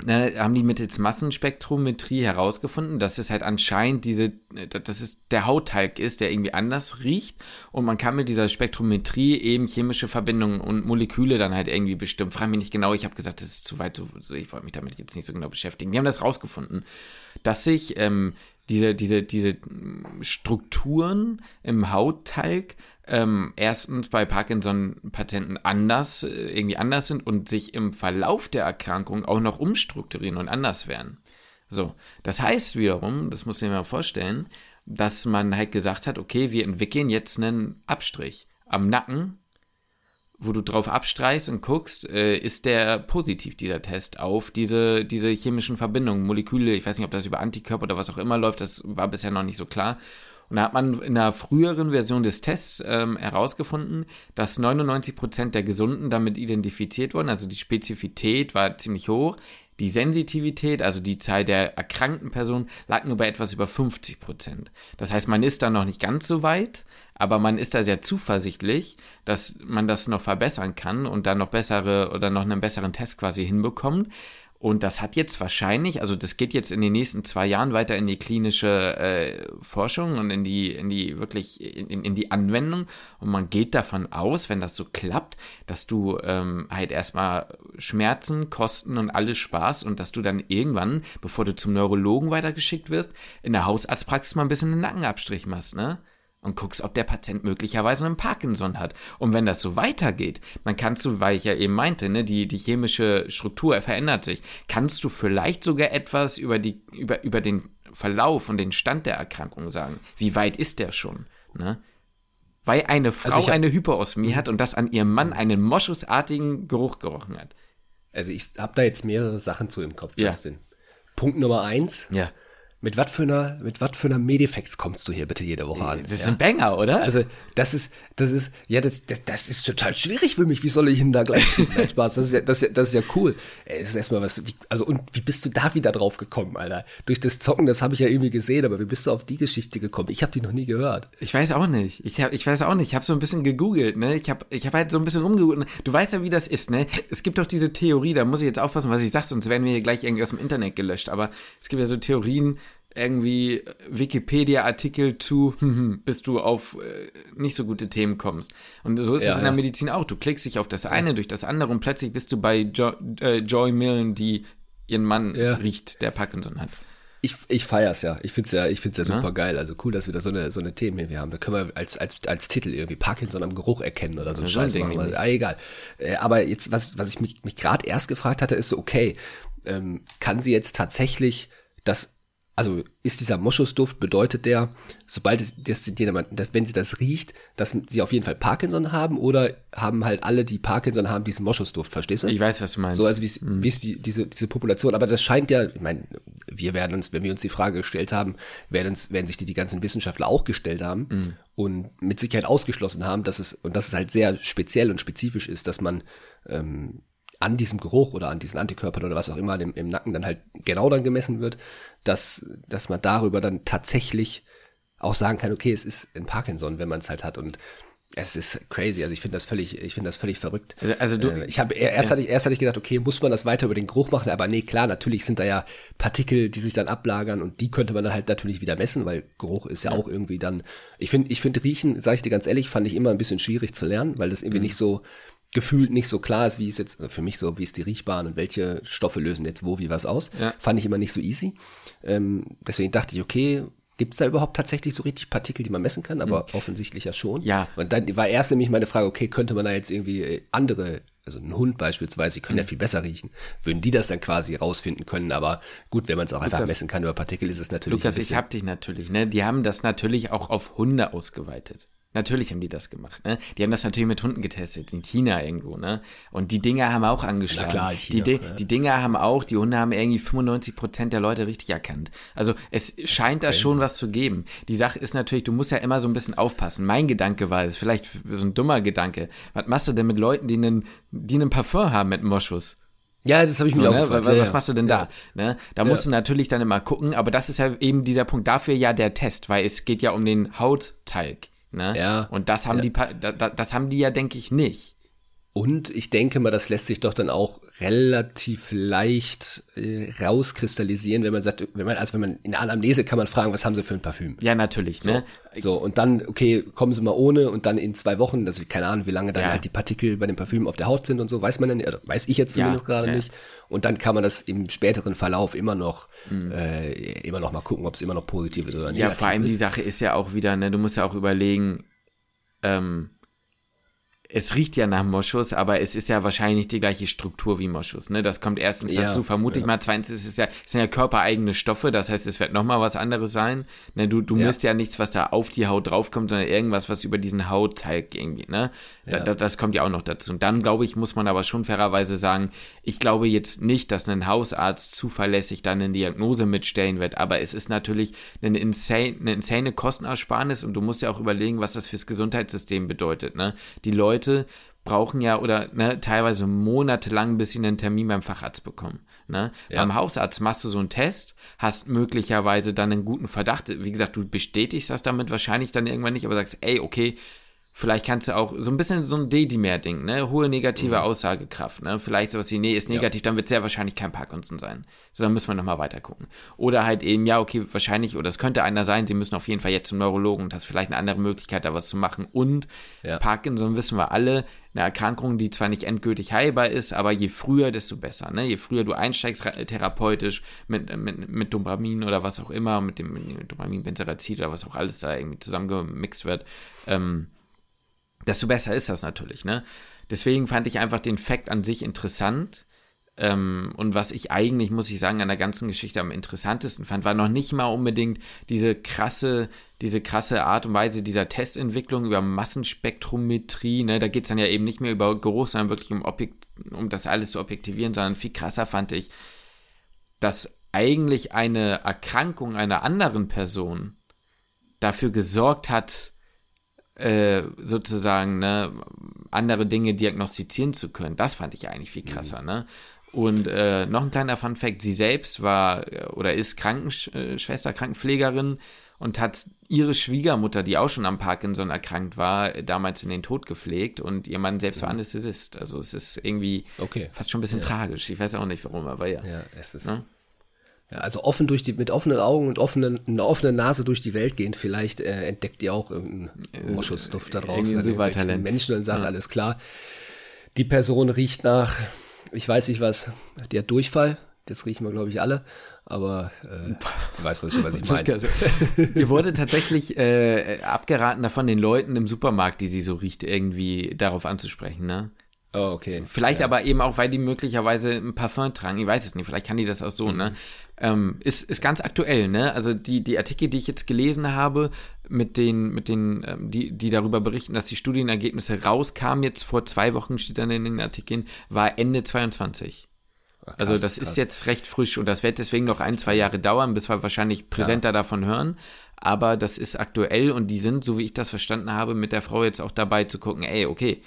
ne, haben die mittels Massenspektrometrie herausgefunden, dass es halt anscheinend diese, dass es der Hautteig ist, der irgendwie anders riecht und man kann mit dieser Spektrometrie eben chemische Verbindungen und Moleküle dann halt irgendwie bestimmen. Frag mich nicht genau, ich habe gesagt, das ist zu weit, ich wollte mich damit jetzt nicht so genau beschäftigen. Die haben das rausgefunden, dass sich ähm, diese, diese, diese Strukturen im Hautteig ähm, erstens bei Parkinson-Patienten anders, äh, irgendwie anders sind und sich im Verlauf der Erkrankung auch noch umstrukturieren und anders werden. So, das heißt wiederum, das muss ich mir mal vorstellen, dass man halt gesagt hat, okay, wir entwickeln jetzt einen Abstrich am Nacken, wo du drauf abstreichst und guckst, äh, ist der positiv, dieser Test, auf diese, diese chemischen Verbindungen, Moleküle, ich weiß nicht, ob das über Antikörper oder was auch immer läuft, das war bisher noch nicht so klar. Und da hat man in einer früheren Version des Tests ähm, herausgefunden, dass 99% der Gesunden damit identifiziert wurden. Also die Spezifität war ziemlich hoch. Die Sensitivität, also die Zahl der erkrankten Personen, lag nur bei etwas über 50 Prozent. Das heißt, man ist da noch nicht ganz so weit, aber man ist da sehr zuversichtlich, dass man das noch verbessern kann und dann noch bessere oder noch einen besseren Test quasi hinbekommt. Und das hat jetzt wahrscheinlich, also das geht jetzt in den nächsten zwei Jahren weiter in die klinische äh, Forschung und in die, in die wirklich, in, in die Anwendung. Und man geht davon aus, wenn das so klappt, dass du ähm, halt erstmal Schmerzen, Kosten und alles Spaß und dass du dann irgendwann, bevor du zum Neurologen weitergeschickt wirst, in der Hausarztpraxis mal ein bisschen einen Nackenabstrich machst, ne? Und guckst, ob der Patient möglicherweise einen Parkinson hat. Und wenn das so weitergeht, dann kannst du, weil ich ja eben meinte, ne, die, die chemische Struktur verändert sich, kannst du vielleicht sogar etwas über, die, über, über den Verlauf und den Stand der Erkrankung sagen. Wie weit ist der schon? Ne? Weil eine Frau also eine Hyperosmie hat und das an ihrem Mann einen moschusartigen Geruch gerochen hat. Also ich habe da jetzt mehrere Sachen zu im Kopf, Justin. Ja. Punkt Nummer eins. Ja mit was für einer, mit was für einer Medifex kommst du hier bitte jede Woche an? Das ist ja? ein Banger, oder? Also, das ist, das ist, ja, das, das, das ist total schwierig für mich. Wie soll ich ihn da gleich ziehen? Nein, Spaß. Das ist ja, das ist ja, das ist ja cool. Ey, das ist erstmal was, wie, also, und wie bist du da wieder drauf gekommen, Alter? Durch das Zocken, das habe ich ja irgendwie gesehen, aber wie bist du auf die Geschichte gekommen? Ich habe die noch nie gehört. Ich weiß auch nicht. Ich, hab, ich weiß auch nicht. Ich habe so ein bisschen gegoogelt, ne? Ich habe ich hab halt so ein bisschen rumgegoogelt. Du weißt ja, wie das ist, ne? Es gibt doch diese Theorie, da muss ich jetzt aufpassen, was ich sage, sonst werden wir hier gleich irgendwie aus dem Internet gelöscht. Aber es gibt ja so Theorien, irgendwie Wikipedia-Artikel zu, bis du auf äh, nicht so gute Themen kommst. Und so ist es ja, in der Medizin auch. Du klickst dich auf das eine ja. durch das andere und plötzlich bist du bei jo äh, Joy Millen, die ihren Mann riecht, der Parkinson hat. Ich, ich feier's ja. Ich find's ja, ich find's ja super ja? geil. Also cool, dass wir da so eine, so eine Themen hier haben. Da können wir als, als, als Titel irgendwie Parkinson am Geruch erkennen oder so. Ja, Scheiße machen. Wir. Ah, egal. Äh, aber jetzt, was, was ich mich, mich gerade erst gefragt hatte, ist so, okay, ähm, kann sie jetzt tatsächlich das also ist dieser Moschusduft, bedeutet der, sobald es, das, das, wenn sie das riecht, dass sie auf jeden Fall Parkinson haben oder haben halt alle, die Parkinson haben, diesen Moschusduft, verstehst du? Ich weiß, was du meinst. So, also wie ist, mhm. wie ist die, diese, diese Population, aber das scheint ja, ich meine, wir werden uns, wenn wir uns die Frage gestellt haben, werden, uns, werden sich die, die ganzen Wissenschaftler auch gestellt haben mhm. und mit Sicherheit ausgeschlossen haben, dass es, und dass es halt sehr speziell und spezifisch ist, dass man ähm, an diesem Geruch oder an diesen Antikörpern oder was auch immer im, im Nacken dann halt genau dann gemessen wird, dass, dass man darüber dann tatsächlich auch sagen kann, okay, es ist ein Parkinson, wenn man es halt hat und es ist crazy, also ich finde das völlig, ich finde das völlig verrückt. Also, also du, äh, ich habe erst ja. hatte ich erst hatte ich gedacht, okay, muss man das weiter über den Geruch machen, aber nee, klar, natürlich sind da ja Partikel, die sich dann ablagern und die könnte man dann halt natürlich wieder messen, weil Geruch ist ja, ja. auch irgendwie dann. Ich finde, ich finde riechen, sage ich dir ganz ehrlich, fand ich immer ein bisschen schwierig zu lernen, weil das irgendwie mhm. nicht so gefühlt nicht so klar ist, wie es jetzt für mich so, wie ist die Riechbahn und welche Stoffe lösen jetzt wo wie was aus. Ja. Fand ich immer nicht so easy. Ähm, deswegen dachte ich, okay, gibt es da überhaupt tatsächlich so richtig Partikel, die man messen kann? Aber mhm. offensichtlich ja schon. Ja. Und dann war erst nämlich meine Frage, okay, könnte man da jetzt irgendwie äh, andere, also ein Hund beispielsweise, die können mhm. ja viel besser riechen, würden die das dann quasi rausfinden können? Aber gut, wenn man es auch Lukas, einfach messen kann über Partikel, ist es natürlich. Lukas, ich hab dich natürlich, ne? Die haben das natürlich auch auf Hunde ausgeweitet. Natürlich haben die das gemacht, ne? Die haben das natürlich mit Hunden getestet, in China irgendwo, ne? Und die Dinger haben auch angeschlagen. Na klar, China, die, ja. die Dinger haben auch, die Hunde haben irgendwie 95 Prozent der Leute richtig erkannt. Also es das scheint da schon was zu geben. Die Sache ist natürlich, du musst ja immer so ein bisschen aufpassen. Mein Gedanke war, es ist vielleicht so ein dummer Gedanke. Was machst du denn mit Leuten, die einen, die einen Parfum haben mit Moschus? Ja, das habe ich so, mir auch ne? gefragt. Was, ja, machst du denn ja. da? Ne? Da musst du natürlich dann immer gucken, aber das ist ja eben dieser Punkt dafür ja der Test, weil es geht ja um den Hautteig. Ne? Ja. Und das haben ja. die, das haben die ja, denke ich, nicht. Und ich denke mal, das lässt sich doch dann auch relativ leicht äh, rauskristallisieren, wenn man sagt, wenn man, also wenn man in der Anamnese kann man fragen, was haben sie für ein Parfüm? Ja, natürlich, so, ne? So, und dann, okay, kommen sie mal ohne und dann in zwei Wochen, also keine Ahnung, wie lange dann ja. halt die Partikel bei dem Parfüm auf der Haut sind und so, weiß man dann, also weiß ich jetzt zumindest ja, gerade ja. nicht. Und dann kann man das im späteren Verlauf immer noch, mhm. äh, immer noch mal gucken, ob es immer noch positiv ist oder nicht. Ja, vor allem ist. die Sache ist ja auch wieder, ne, du musst ja auch überlegen, ähm, es riecht ja nach Moschus, aber es ist ja wahrscheinlich die gleiche Struktur wie Moschus. Ne? Das kommt erstens ja, dazu, vermute ja. ich mal. Zweitens ist es ja, es sind ja körpereigene Stoffe, das heißt, es wird nochmal was anderes sein. Ne? Du, du ja. misst ja nichts, was da auf die Haut draufkommt, sondern irgendwas, was über diesen Hautteil irgendwie, ne? Da, da, das kommt ja auch noch dazu. Und dann, glaube ich, muss man aber schon fairerweise sagen, ich glaube jetzt nicht, dass ein Hausarzt zuverlässig dann eine Diagnose mitstellen wird, aber es ist natürlich eine insane, eine insane Kostenersparnis und du musst ja auch überlegen, was das fürs Gesundheitssystem bedeutet. Ne? Die Leute brauchen ja oder ne, teilweise monatelang, bis sie einen Termin beim Facharzt bekommen. Ne? Ja. Beim Hausarzt machst du so einen Test, hast möglicherweise dann einen guten Verdacht. Wie gesagt, du bestätigst das damit wahrscheinlich dann irgendwann nicht, aber sagst, ey, okay, Vielleicht kannst du auch so ein bisschen so ein Dedimer-Ding, ne? Hohe negative mhm. Aussagekraft, ne? Vielleicht sowas wie, nee, ist negativ, ja. dann wird sehr wahrscheinlich kein Parkinson sein. So, dann müssen wir nochmal weiter gucken. Oder halt eben, ja, okay, wahrscheinlich, oder es könnte einer sein, sie müssen auf jeden Fall jetzt zum Neurologen und hast vielleicht eine andere Möglichkeit, da was zu machen. Und ja. Parkinson wissen wir alle, eine Erkrankung, die zwar nicht endgültig heilbar ist, aber je früher, desto besser. Ne? Je früher du einsteigst therapeutisch mit, mit, mit Dopamin oder was auch immer, mit dem, mit Dopamin, Benzerazid oder was auch alles da irgendwie zusammengemixt wird, ähm, desto besser ist das natürlich, ne? Deswegen fand ich einfach den Fakt an sich interessant. Ähm, und was ich eigentlich, muss ich sagen, an der ganzen Geschichte am interessantesten fand, war noch nicht mal unbedingt diese krasse, diese krasse Art und Weise dieser Testentwicklung über Massenspektrometrie. Ne? Da geht es dann ja eben nicht mehr über Geruch, sondern wirklich um, Objekt, um das alles zu objektivieren, sondern viel krasser fand ich, dass eigentlich eine Erkrankung einer anderen Person dafür gesorgt hat, äh, sozusagen ne, andere Dinge diagnostizieren zu können. Das fand ich eigentlich viel krasser. Mhm. Ne? Und äh, noch ein kleiner Fun Fact: Sie selbst war äh, oder ist Krankenschwester, Krankenpflegerin und hat ihre Schwiegermutter, die auch schon am Parkinson erkrankt war, damals in den Tod gepflegt und ihr Mann selbst war mhm. Anästhesist. Also es ist irgendwie okay. fast schon ein bisschen ja. tragisch. Ich weiß auch nicht warum, aber ja. Ja, es ist. Ne? Ja, also offen durch die, mit offenen Augen und offenen, einer offenen Nase durch die Welt gehen. Vielleicht äh, entdeckt ihr auch irgendeinen Moschusduft da draußen. Also Menschen und sagt, ja. alles klar. Die Person riecht nach, ich weiß nicht was, die hat Durchfall. Das riechen wir, glaube ich, alle. Aber äh, du weißt schon, was ich meine. Ihr wurde tatsächlich äh, abgeraten davon, den Leuten im Supermarkt, die sie so riecht, irgendwie darauf anzusprechen, ne? Oh, okay. Vielleicht ja. aber eben auch, weil die möglicherweise ein Parfum tragen. Ich weiß es nicht. Vielleicht kann die das auch so, ne? mhm. ne? Ähm, ist, ist ganz aktuell, ne? Also die, die Artikel, die ich jetzt gelesen habe, mit den, mit den, ähm, die, die darüber berichten, dass die Studienergebnisse rauskamen, jetzt vor zwei Wochen steht dann in den Artikeln, war Ende 22. Ach, krass, also das krass. ist jetzt recht frisch und das wird deswegen noch ein, zwei Jahre dauern, bis wir wahrscheinlich präsenter ja. davon hören. Aber das ist aktuell und die sind, so wie ich das verstanden habe, mit der Frau jetzt auch dabei zu gucken, ey, okay,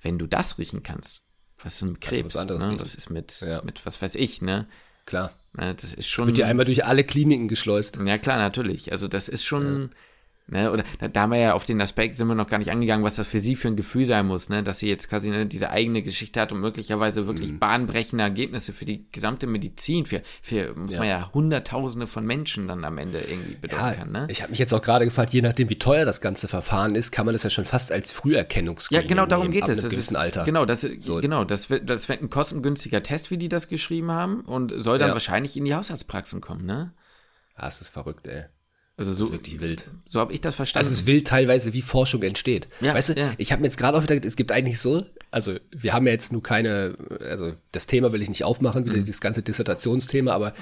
wenn du das riechen kannst, was ist mit Krebs? Was anderes ne? Was ist mit, ja. mit, was weiß ich, ne? Klar. Ne, das ist schon. Wird ja einmal durch alle Kliniken geschleust. Ja, klar, natürlich. Also, das ist schon. Ja. Ne, oder da, da haben wir ja auf den Aspekt sind wir noch gar nicht angegangen, was das für sie für ein Gefühl sein muss, ne, dass sie jetzt quasi ne, diese eigene Geschichte hat und möglicherweise wirklich mhm. bahnbrechende Ergebnisse für die gesamte Medizin, für, für muss ja. man ja Hunderttausende von Menschen dann am Ende irgendwie bedeuten ja, kann. Ne? Ich habe mich jetzt auch gerade gefragt, je nachdem, wie teuer das ganze Verfahren ist, kann man das ja schon fast als Früherkennungsgrund Ja, genau darum geht es. Das ist Alter. Genau, das, so. genau das, wird, das wird ein kostengünstiger Test, wie die das geschrieben haben und soll dann ja. wahrscheinlich in die Haushaltspraxen kommen, ne? Ah, das ist verrückt, ey. Also so, das ist wirklich wild. So habe ich das verstanden. Also es ist wild teilweise, wie Forschung entsteht. Ja, weißt du, ja. ich habe mir jetzt gerade auch wieder, es gibt eigentlich so, also wir haben ja jetzt nur keine, also das Thema will ich nicht aufmachen, wieder mhm. dieses ganze Dissertationsthema, aber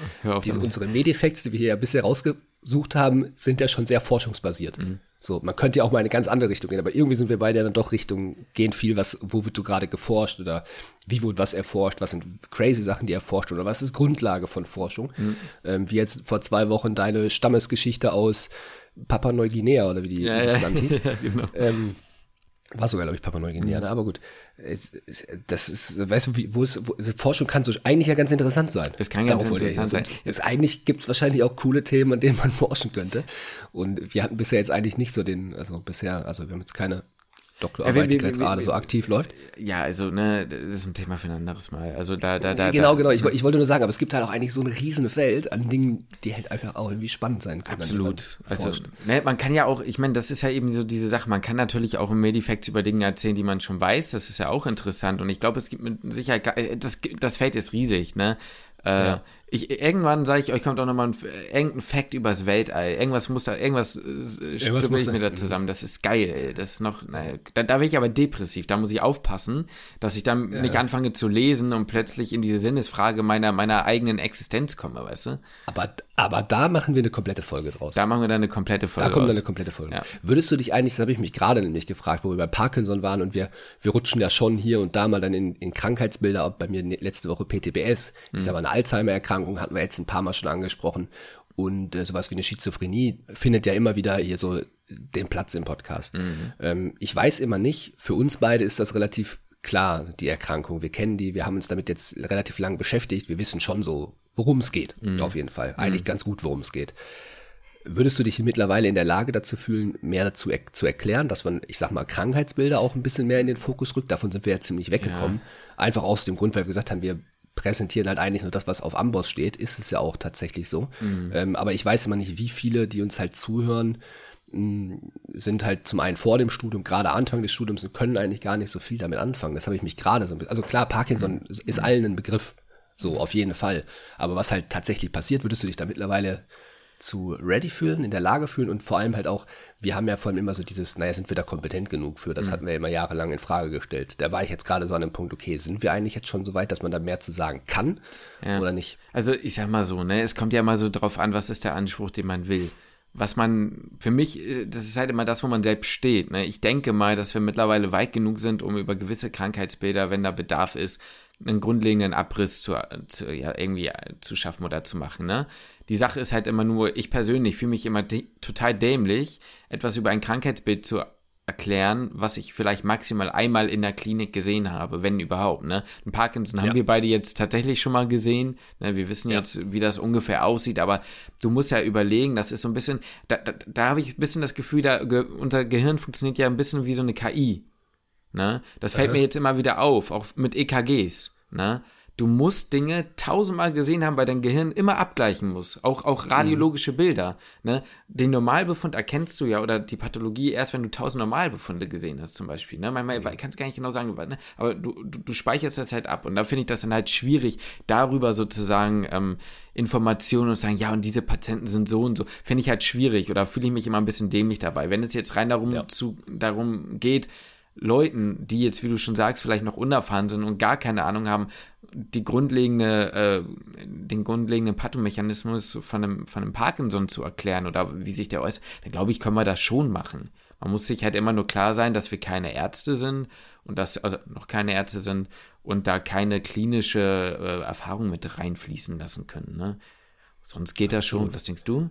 diese, unsere Medifacts, die wir hier ja bisher rausgesucht haben, sind ja schon sehr forschungsbasiert. Mhm. So, man könnte ja auch mal in eine ganz andere Richtung gehen, aber irgendwie sind wir beide dann doch Richtung, gehen viel, was, wo wird du gerade geforscht oder wie wurde was erforscht, was sind crazy Sachen, die erforscht oder was ist Grundlage von Forschung. Mhm. Ähm, wie jetzt vor zwei Wochen deine Stammesgeschichte aus Papua Neuguinea oder wie die ja, das. Land hieß. ja, genau. ähm, war sogar, glaube ich, Papua Neuguinea, mhm. aber gut. Es, es, das ist, weißt du, wie, wo ist, wo, Forschung kann so eigentlich ja ganz interessant sein. Es kann ganz Darauf interessant sein. Es, eigentlich gibt es wahrscheinlich auch coole Themen, an denen man forschen könnte. Und wir hatten bisher jetzt eigentlich nicht so den, also bisher, also wir haben jetzt keine Doktorarbeit, die gerade so aktiv läuft? Ja, also, ne, das ist ein Thema für ein anderes Mal. Also da, da, da. Genau, genau. Ich, ich wollte nur sagen, aber es gibt halt auch eigentlich so ein Riesenfeld an Dingen, die halt einfach auch irgendwie spannend sein können. Absolut. Also, ne, man kann ja auch, ich meine, das ist ja eben so diese Sache, man kann natürlich auch im Medifacts über Dinge erzählen, die man schon weiß. Das ist ja auch interessant. Und ich glaube, es gibt mit Sicherheit, das, das Feld ist riesig, ne? Äh, ja. Ich, irgendwann sage ich euch, kommt auch nochmal ein, irgendein Fact übers Weltall. Irgendwas muss da, irgendwas, äh, irgendwas muss ich mir da zusammen. Das ist geil. Das ist noch, naja, da, da bin ich aber depressiv. Da muss ich aufpassen, dass ich dann ja. nicht anfange zu lesen und plötzlich in diese Sinnesfrage meiner, meiner eigenen Existenz komme, weißt du? Aber, aber da machen wir eine komplette Folge draus. Da machen wir dann eine komplette Folge Da kommt dann eine komplette Folge. Ja. Würdest du dich eigentlich, das habe ich mich gerade nämlich gefragt, wo wir bei Parkinson waren und wir, wir rutschen ja schon hier und da mal dann in, in Krankheitsbilder, ob bei mir letzte Woche PTBS, mhm. ist aber eine Alzheimer-Erkrankung, hatten wir jetzt ein paar Mal schon angesprochen. Und äh, sowas wie eine Schizophrenie findet ja immer wieder hier so den Platz im Podcast. Mhm. Ähm, ich weiß immer nicht, für uns beide ist das relativ klar, die Erkrankung. Wir kennen die, wir haben uns damit jetzt relativ lang beschäftigt. Wir wissen schon so, worum es geht, mhm. auf jeden Fall. Eigentlich mhm. ganz gut, worum es geht. Würdest du dich mittlerweile in der Lage dazu fühlen, mehr dazu er zu erklären, dass man, ich sag mal, Krankheitsbilder auch ein bisschen mehr in den Fokus rückt? Davon sind wir ja ziemlich weggekommen. Ja. Einfach aus dem Grund, weil wir gesagt haben, wir präsentieren halt eigentlich nur das, was auf Amboss steht. Ist es ja auch tatsächlich so. Mhm. Ähm, aber ich weiß immer nicht, wie viele, die uns halt zuhören, mh, sind halt zum einen vor dem Studium, gerade Anfang des Studiums und können eigentlich gar nicht so viel damit anfangen. Das habe ich mich gerade so ein bisschen, also klar, Parkinson mhm. ist allen ein Begriff. So, auf jeden Fall. Aber was halt tatsächlich passiert, würdest du dich da mittlerweile zu ready fühlen, in der Lage fühlen und vor allem halt auch, wir haben ja vor allem immer so dieses, naja, sind wir da kompetent genug für? Das mhm. hatten wir immer jahrelang in Frage gestellt. Da war ich jetzt gerade so an dem Punkt, okay, sind wir eigentlich jetzt schon so weit, dass man da mehr zu sagen kann ja. oder nicht? Also ich sag mal so, ne, es kommt ja mal so drauf an, was ist der Anspruch, den man will. Was man, für mich, äh, das ist halt immer das, wo man selbst steht. Ne? Ich denke mal, dass wir mittlerweile weit genug sind, um über gewisse Krankheitsbilder, wenn da Bedarf ist, einen grundlegenden Abriss zu, zu, ja, irgendwie zu schaffen oder zu machen. Ne? Die Sache ist halt immer nur, ich persönlich fühle mich immer total dämlich, etwas über ein Krankheitsbild zu erklären, was ich vielleicht maximal einmal in der Klinik gesehen habe, wenn überhaupt. Ne? Ein Parkinson ja. haben wir beide jetzt tatsächlich schon mal gesehen. Ne? Wir wissen ja. jetzt, wie das ungefähr aussieht, aber du musst ja überlegen, das ist so ein bisschen, da, da, da habe ich ein bisschen das Gefühl, da, unser Gehirn funktioniert ja ein bisschen wie so eine KI. Ne? Das fällt mir jetzt immer wieder auf, auch mit EKGs. Ne? Du musst Dinge tausendmal gesehen haben, weil dein Gehirn immer abgleichen muss. Auch, auch radiologische mhm. Bilder. Ne? Den Normalbefund erkennst du ja oder die Pathologie erst, wenn du tausend Normalbefunde gesehen hast, zum Beispiel. Ne? Manchmal, ich kann es gar nicht genau sagen, ne? aber du, du, du, speicherst das halt ab. Und da finde ich das dann halt schwierig, darüber sozusagen ähm, Informationen und sagen, ja, und diese Patienten sind so und so. Finde ich halt schwierig oder fühle ich mich immer ein bisschen dämlich dabei. Wenn es jetzt rein darum, ja. zu, darum geht, Leuten, die jetzt, wie du schon sagst, vielleicht noch unerfahren sind und gar keine Ahnung haben, die grundlegende, äh, den grundlegenden Pathomechanismus von einem, von einem Parkinson zu erklären oder wie sich der äußert, dann glaube ich, können wir das schon machen. Man muss sich halt immer nur klar sein, dass wir keine Ärzte sind und dass, also noch keine Ärzte sind und da keine klinische äh, Erfahrung mit reinfließen lassen können. Ne? Sonst geht das schon. Was denkst du?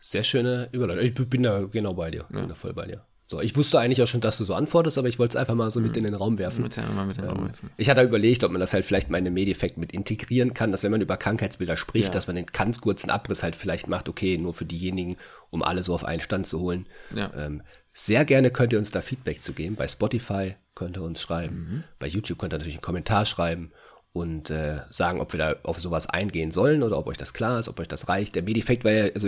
Sehr schöne Überleitung. Ich bin da genau bei dir. Ja. Bin da voll bei dir. So, ich wusste eigentlich auch schon, dass du so antwortest, aber ich wollte es einfach mal so mit mhm. in den Raum werfen. Ähm, ich hatte überlegt, ob man das halt vielleicht mal in einem Medeffekt mit integrieren kann, dass wenn man über Krankheitsbilder spricht, ja. dass man den ganz kurzen Abriss halt vielleicht macht, okay, nur für diejenigen, um alle so auf einen Stand zu holen. Ja. Ähm, sehr gerne könnt ihr uns da Feedback zu geben. Bei Spotify könnt ihr uns schreiben. Mhm. Bei YouTube könnt ihr natürlich einen Kommentar schreiben und äh, sagen, ob wir da auf sowas eingehen sollen oder ob euch das klar ist, ob euch das reicht. Der Medifekt war ja, also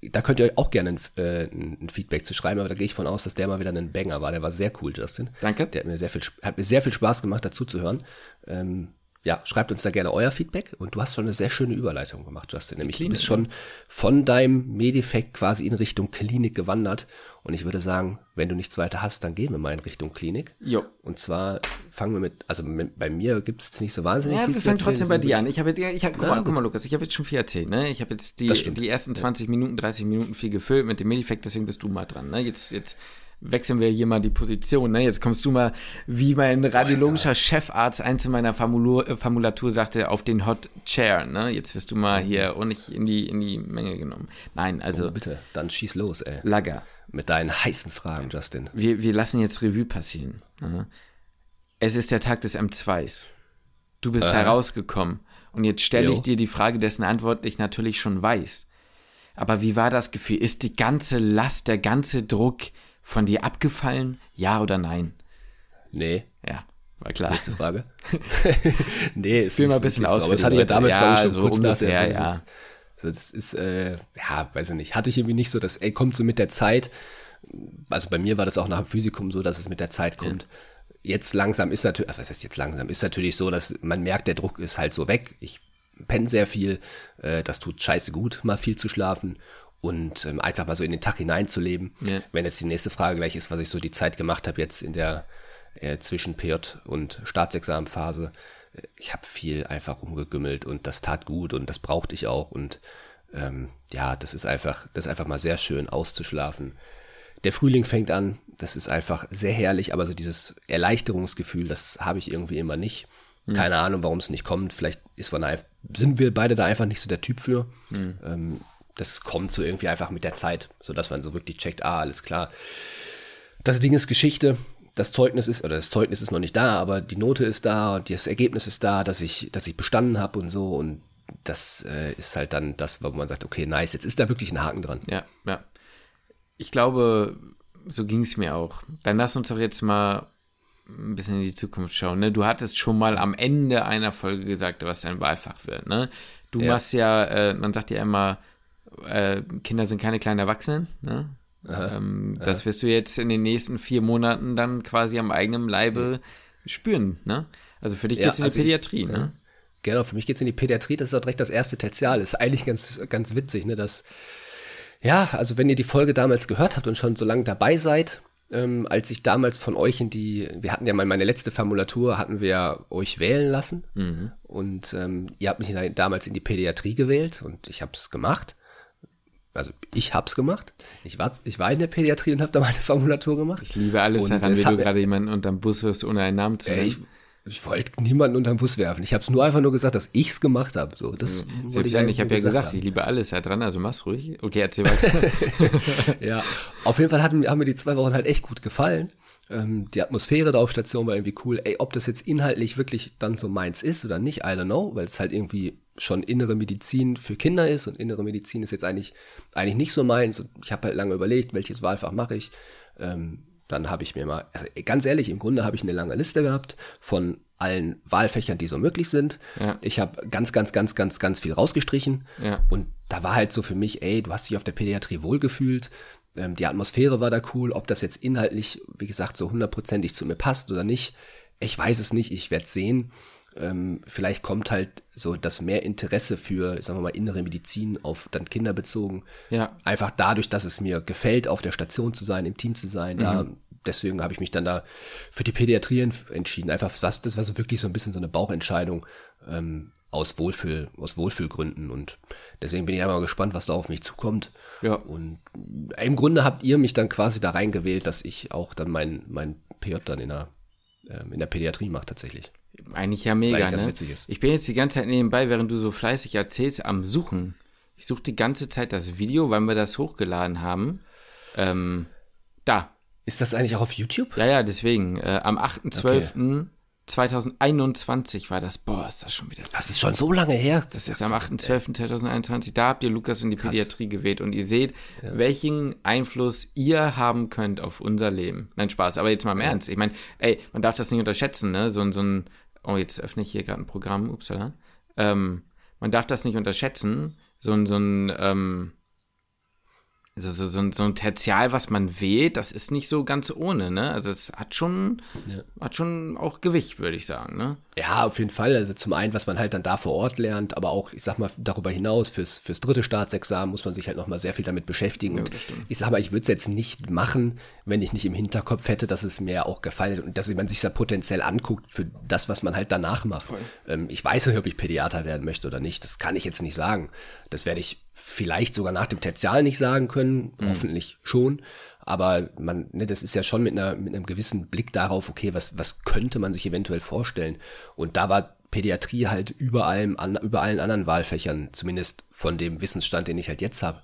da könnt ihr auch gerne ein, äh, ein, Feedback zu schreiben, aber da gehe ich von aus, dass der mal wieder ein Banger war. Der war sehr cool, Justin. Danke. Der hat mir sehr viel, hat mir sehr viel Spaß gemacht, dazu zu hören. Ähm, ja, schreibt uns da gerne euer Feedback und du hast schon eine sehr schöne Überleitung gemacht, Justin. Nämlich Klinik, du bist schon von deinem Medifekt quasi in Richtung Klinik gewandert und ich würde sagen, wenn du nichts weiter hast, dann gehen wir mal in Richtung Klinik. Jo. Und zwar fangen wir mit, also mit, bei mir gibt es jetzt nicht so wahnsinnig ja, viel wir fangen trotzdem bei dir an. Ich habe, ich hab, guck, mal, guck mal, Lukas, ich habe jetzt schon viel erzählt, ne? Ich habe jetzt die, die ersten 20 ja. Minuten, 30 Minuten viel gefüllt mit dem Medifekt, deswegen bist du mal dran, ne? Jetzt, jetzt wechseln wir hier mal die Position. Ne? Jetzt kommst du mal, wie mein radiologischer Alter. Chefarzt eins in meiner Formulatur, äh, Formulatur sagte, auf den Hot Chair. Ne? Jetzt wirst du mal hier und nicht in die, in die Menge genommen. Nein, also. Oh, bitte, dann schieß los, ey. Lager. Mit deinen heißen Fragen, Justin. Wir, wir lassen jetzt Revue passieren. Ne? Es ist der Tag des M2s. Du bist äh. herausgekommen. Und jetzt stelle ich dir die Frage, dessen Antwort ich natürlich schon weiß. Aber wie war das Gefühl? Ist die ganze Last, der ganze Druck, von dir abgefallen? Ja oder nein? Nee. Ja, war klar. Nächste Frage. nee, ist Fühl mal ein bisschen aus. So, aber das hatte ich ja damals, ja, ich, schon so kurz ungefähr, nach der, ja. Also das ist, äh, ja, weiß ich nicht. Hatte ich irgendwie nicht so, dass, ey, kommt so mit der Zeit. Also bei mir war das auch nach dem Physikum so, dass es mit der Zeit kommt. Ja. Jetzt langsam ist natürlich, also was heißt jetzt langsam, ist natürlich so, dass man merkt, der Druck ist halt so weg. Ich penne sehr viel. Äh, das tut scheiße gut, mal viel zu schlafen und ähm, einfach mal so in den Tag hineinzuleben. Ja. Wenn jetzt die nächste Frage gleich ist, was ich so die Zeit gemacht habe jetzt in der äh, zwischen PJ und Staatsexamenphase. Äh, ich habe viel einfach rumgegümmelt und das tat gut und das brauchte ich auch und ähm, ja, das ist einfach, das ist einfach mal sehr schön auszuschlafen. Der Frühling fängt an, das ist einfach sehr herrlich, aber so dieses Erleichterungsgefühl, das habe ich irgendwie immer nicht. Mhm. Keine Ahnung, warum es nicht kommt. Vielleicht ist man sind wir beide da einfach nicht so der Typ für. Mhm. Ähm, das kommt so irgendwie einfach mit der Zeit, sodass man so wirklich checkt, ah, alles klar. Das Ding ist Geschichte, das Zeugnis ist, oder das Zeugnis ist noch nicht da, aber die Note ist da und das Ergebnis ist da, dass ich, dass ich bestanden habe und so. Und das äh, ist halt dann das, wo man sagt, okay, nice, jetzt ist da wirklich ein Haken dran. Ja, ja. Ich glaube, so ging es mir auch. Dann lass uns doch jetzt mal ein bisschen in die Zukunft schauen. Ne? Du hattest schon mal am Ende einer Folge gesagt, was dein Wahlfach wird. Ne? Du ja. machst ja, äh, man sagt ja immer, äh, Kinder sind keine kleinen Erwachsenen. Ne? Ähm, das wirst du jetzt in den nächsten vier Monaten dann quasi am eigenen Leibe ja. spüren. Ne? Also für dich geht es in die also Pädiatrie. Ich, ne? Genau, für mich geht es in die Pädiatrie. Das ist auch direkt das erste Tertial. Ist eigentlich ganz, ganz witzig, ne? Dass, ja, also wenn ihr die Folge damals gehört habt und schon so lange dabei seid, ähm, als ich damals von euch in die, wir hatten ja mal meine letzte Formulatur, hatten wir euch wählen lassen. Mhm. Und ähm, ihr habt mich damals in die Pädiatrie gewählt und ich habe es gemacht also ich hab's gemacht. Ich war, ich war in der Pädiatrie und habe da meine Formulatur gemacht. Ich liebe alles und daran, wie du gerade jemanden unterm Bus wirst, ohne einen Namen zu nennen. Ich, ich wollte niemanden unterm Bus werfen. Ich habe es nur einfach nur gesagt, dass ich's gemacht habe. So, das ja, Selbst ich, ich habe ja gesagt, haben. ich liebe alles daran, also mach's ruhig. Okay, erzähl weiter. ja, auf jeden Fall hatten, haben mir die zwei Wochen halt echt gut gefallen. Ähm, die Atmosphäre da auf Station war irgendwie cool. Ey, ob das jetzt inhaltlich wirklich dann so meins ist oder nicht, I don't know, weil es halt irgendwie schon innere Medizin für Kinder ist und innere Medizin ist jetzt eigentlich, eigentlich nicht so meins. Und ich habe halt lange überlegt, welches Wahlfach mache ich. Ähm, dann habe ich mir mal, also ganz ehrlich, im Grunde habe ich eine lange Liste gehabt von allen Wahlfächern, die so möglich sind. Ja. Ich habe ganz, ganz, ganz, ganz, ganz viel rausgestrichen. Ja. Und da war halt so für mich, ey, du hast dich auf der Pädiatrie wohlgefühlt. Ähm, die Atmosphäre war da cool. Ob das jetzt inhaltlich, wie gesagt, so hundertprozentig zu mir passt oder nicht, ich weiß es nicht. Ich werde sehen ähm, vielleicht kommt halt so das mehr Interesse für, sagen wir mal, innere Medizin auf dann Kinder bezogen. Ja. Einfach dadurch, dass es mir gefällt, auf der Station zu sein, im Team zu sein. Mhm. Da, deswegen habe ich mich dann da für die Pädiatrie entschieden. Einfach, das, das war so wirklich so ein bisschen so eine Bauchentscheidung ähm, aus, Wohlfühl, aus Wohlfühlgründen. Und deswegen bin ich einmal gespannt, was da auf mich zukommt. Ja. Und im Grunde habt ihr mich dann quasi da reingewählt, dass ich auch dann mein, mein PJ dann in der, ähm, in der Pädiatrie mache tatsächlich. Eigentlich ja mega, ne? Ich bin jetzt die ganze Zeit nebenbei, während du so fleißig erzählst, am Suchen. Ich suche die ganze Zeit das Video, weil wir das hochgeladen haben. Ähm, da. Ist das eigentlich auch auf YouTube? Ja, ja, deswegen. Äh, am 8.12. Okay. 2021 war das. Boah, ist das schon wieder. Das ist schon so lange her. Das ist am 8.12.2021. Da habt ihr Lukas in die Krass. Pädiatrie gewählt und ihr seht, ja. welchen Einfluss ihr haben könnt auf unser Leben. Nein, Spaß. Aber jetzt mal im ja. Ernst. Ich meine, ey, man darf das nicht unterschätzen, ne? So, so ein, oh, jetzt öffne ich hier gerade ein Programm, upsala. Ähm, man darf das nicht unterschätzen. So ein, so ein, ähm, also so, so, so, ein Tertial, was man wählt, das ist nicht so ganz ohne, ne? Also es hat schon, ja. hat schon auch Gewicht, würde ich sagen, ne? Ja, auf jeden Fall. Also zum einen, was man halt dann da vor Ort lernt, aber auch, ich sag mal, darüber hinaus, fürs, fürs dritte Staatsexamen muss man sich halt nochmal sehr viel damit beschäftigen. Ja, ich sag mal, ich würde es jetzt nicht machen, wenn ich nicht im Hinterkopf hätte, dass es mir auch gefallen und dass man sich da potenziell anguckt für das, was man halt danach macht. Ähm, ich weiß nicht, ob ich Pädiater werden möchte oder nicht. Das kann ich jetzt nicht sagen. Das werde ich vielleicht sogar nach dem Tertial nicht sagen können, mhm. hoffentlich schon. Aber man, ne, das ist ja schon mit, einer, mit einem gewissen Blick darauf, okay, was, was könnte man sich eventuell vorstellen? Und da war Pädiatrie halt über allem, an, über allen anderen Wahlfächern, zumindest von dem Wissensstand, den ich halt jetzt habe,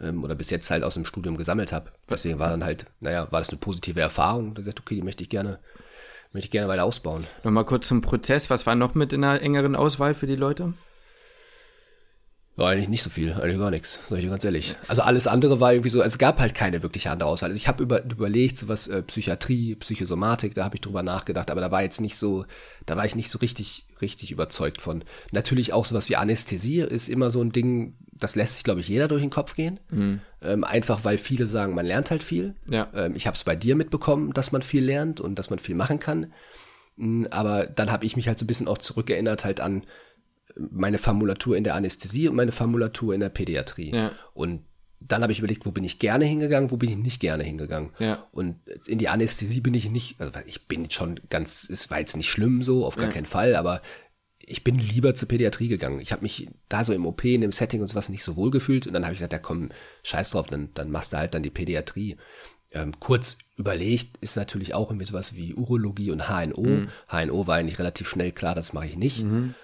ähm, oder bis jetzt halt aus dem Studium gesammelt habe. Deswegen war dann halt, naja, war das eine positive Erfahrung. Da sagt, okay, die möchte ich gerne, möchte ich gerne weiter ausbauen. Nochmal kurz zum Prozess. Was war noch mit in einer engeren Auswahl für die Leute? War eigentlich nicht so viel, eigentlich gar nichts, sag ich dir ganz ehrlich. Also alles andere war irgendwie so, es gab halt keine wirkliche andere Auswahl. Also ich habe über, überlegt, so was äh, Psychiatrie, Psychosomatik, da habe ich drüber nachgedacht, aber da war jetzt nicht so, da war ich nicht so richtig, richtig überzeugt von. Natürlich auch sowas wie Anästhesie ist immer so ein Ding, das lässt sich, glaube ich, jeder durch den Kopf gehen. Mhm. Ähm, einfach weil viele sagen, man lernt halt viel. Ja. Ähm, ich habe es bei dir mitbekommen, dass man viel lernt und dass man viel machen kann. Mhm, aber dann habe ich mich halt so ein bisschen auch zurückerinnert halt an meine Formulatur in der Anästhesie und meine Formulatur in der Pädiatrie. Ja. Und dann habe ich überlegt, wo bin ich gerne hingegangen, wo bin ich nicht gerne hingegangen. Ja. Und in die Anästhesie bin ich nicht, also ich bin schon ganz, es war jetzt nicht schlimm so, auf gar keinen Fall, aber ich bin lieber zur Pädiatrie gegangen. Ich habe mich da so im OP, in dem Setting und sowas nicht so wohl gefühlt. Und dann habe ich gesagt, ja komm, scheiß drauf, dann, dann machst du halt dann die Pädiatrie. Ähm, kurz überlegt ist natürlich auch irgendwie sowas wie Urologie und HNO. HNO war eigentlich relativ schnell klar, das mache ich nicht. Ähm,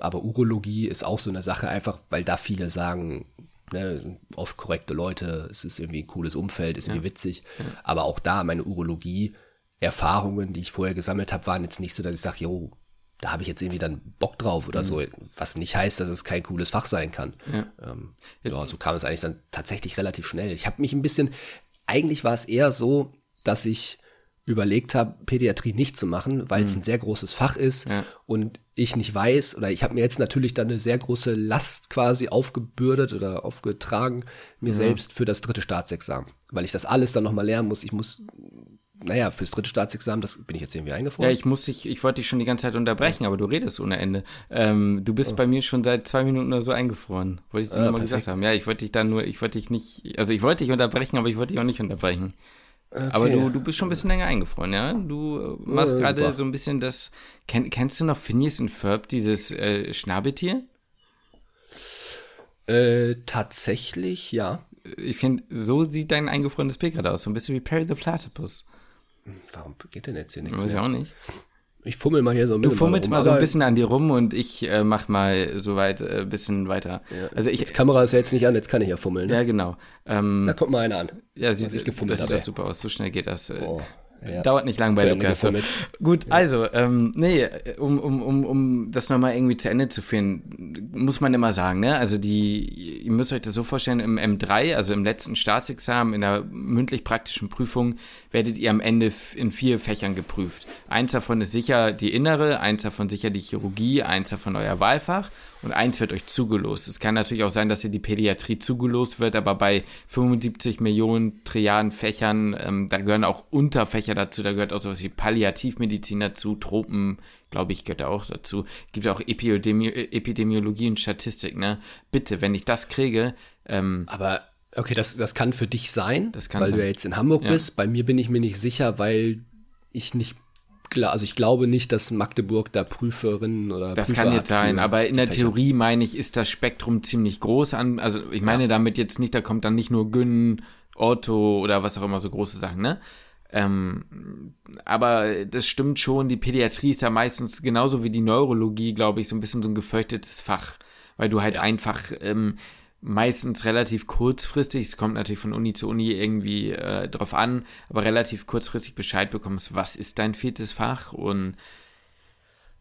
aber Urologie ist auch so eine Sache, einfach weil da viele sagen, ne, oft korrekte Leute, es ist irgendwie ein cooles Umfeld, ist irgendwie witzig. Aber auch da, meine Urologie-Erfahrungen, die ich vorher gesammelt habe, waren jetzt nicht so, dass ich sage, jo, da habe ich jetzt irgendwie dann Bock drauf oder so, was nicht heißt, dass es kein cooles Fach sein kann. Ja. Ähm, ja, so kam es eigentlich dann tatsächlich relativ schnell. Ich habe mich ein bisschen, eigentlich war es eher so, dass ich überlegt habe, Pädiatrie nicht zu machen, weil es ein sehr großes Fach ist Ja. und ich nicht weiß, oder ich habe mir jetzt natürlich dann eine sehr große Last quasi aufgebürdet oder aufgetragen, mir selbst für das dritte Staatsexamen, weil ich das alles dann nochmal lernen muss. Ich muss, naja, fürs dritte Staatsexamen, das bin ich jetzt irgendwie eingefroren. Ja, ich muss dich, ich wollte dich schon die ganze Zeit unterbrechen, aber du redest ohne Ende. Ähm, du bist bei mir schon seit zwei Minuten oder so eingefroren. Wollte ich dir Ah, nur mal perfekt. gesagt haben. Ja, ich wollte dich dann nur, ich wollte dich nicht, also ich wollte dich unterbrechen, aber ich wollte dich auch nicht unterbrechen. Aber du, du bist schon ein bisschen länger eingefroren, ja? Du äh, machst Ja, gerade so ein bisschen das. Kenn, kennst du noch Phineas und Ferb, dieses äh, Schnabeltier? Äh, tatsächlich, ja. Ich finde, so sieht dein eingefrorenes Bild gerade aus. So ein bisschen wie Perry the Platypus. Warum geht denn jetzt hier nichts Weiß ich auch nicht. Ich fummel mal hier so ein Du bisschen. fummelst rum, mal so ein bisschen an dir rum und ich äh, mach mal soweit ein äh, bisschen weiter. Also ich, Jetzt Kamera ist ja jetzt nicht an, jetzt kann ich ja fummeln. Ne? ja genau. Ähm, Da kommt mal einer an. ja, sieht, ich gefummelt das sieht das super aus. So schnell geht das. Äh, Oh, ja. Dauert nicht lang bei Lukas. So. Gut, also, ähm, nee, um, um, um, um das nochmal irgendwie zu Ende zu führen, muss man immer sagen, ne? Also die, ihr müsst euch das so vorstellen, im M3, also im letzten Staatsexamen, in der mündlich-praktischen Prüfung, werdet ihr am Ende in vier Fächern geprüft. Eins davon ist sicher die innere, eins davon sicher die Chirurgie, eins davon euer Wahlfach und eins wird euch zugelost. Es kann natürlich auch sein, dass ihr die Pädiatrie zugelost wird, aber bei 75 Millionen Triaden Fächern, ähm, da gehören auch Unterfächer dazu, da gehört auch sowas wie Palliativmedizin dazu, Tropen, glaube ich, gehört da auch dazu. Gibt auch Epidemi Epidemiologie und Statistik, ne? Bitte, wenn ich das kriege, ähm, Aber okay, das, das kann für dich sein, Das kann weil du ja jetzt in Hamburg Ja. bist. Bei mir bin ich mir nicht sicher, weil ich nicht, also ich glaube nicht, dass Magdeburg da Prüferinnen oder Das Prüfer kann jetzt sein, aber in der Fächer. Theorie meine ich, ist das Spektrum ziemlich groß an. Also ich meine damit jetzt nicht, da kommt dann nicht nur Gyn, Ortho oder was auch immer so große Sachen, ne? Ähm, aber das stimmt schon, die Pädiatrie ist ja meistens genauso wie die Neurologie, glaube ich, so ein bisschen so ein gefürchtetes Fach, weil du halt einfach ähm, meistens relativ kurzfristig, es kommt natürlich von Uni zu Uni irgendwie äh, drauf an, aber relativ kurzfristig Bescheid bekommst, was ist dein viertes Fach und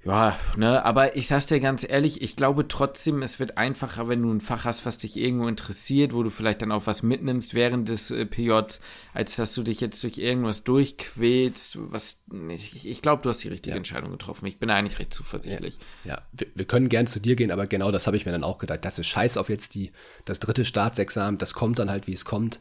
ja, ne, aber ich sag's dir ganz ehrlich, ich glaube trotzdem, es wird einfacher, wenn du ein Fach hast, was dich irgendwo interessiert, wo du vielleicht dann auch was mitnimmst während des äh, PJs, als dass du dich jetzt durch irgendwas durchquälst, was, ich, ich glaube, du hast die richtige Ja. Entscheidung getroffen. Ich bin eigentlich recht zuversichtlich. Ja, wir, wir können gern zu dir gehen, aber genau das habe ich mir dann auch gedacht. Das ist scheiß auf jetzt die, das dritte Staatsexamen, das kommt dann halt, wie es kommt.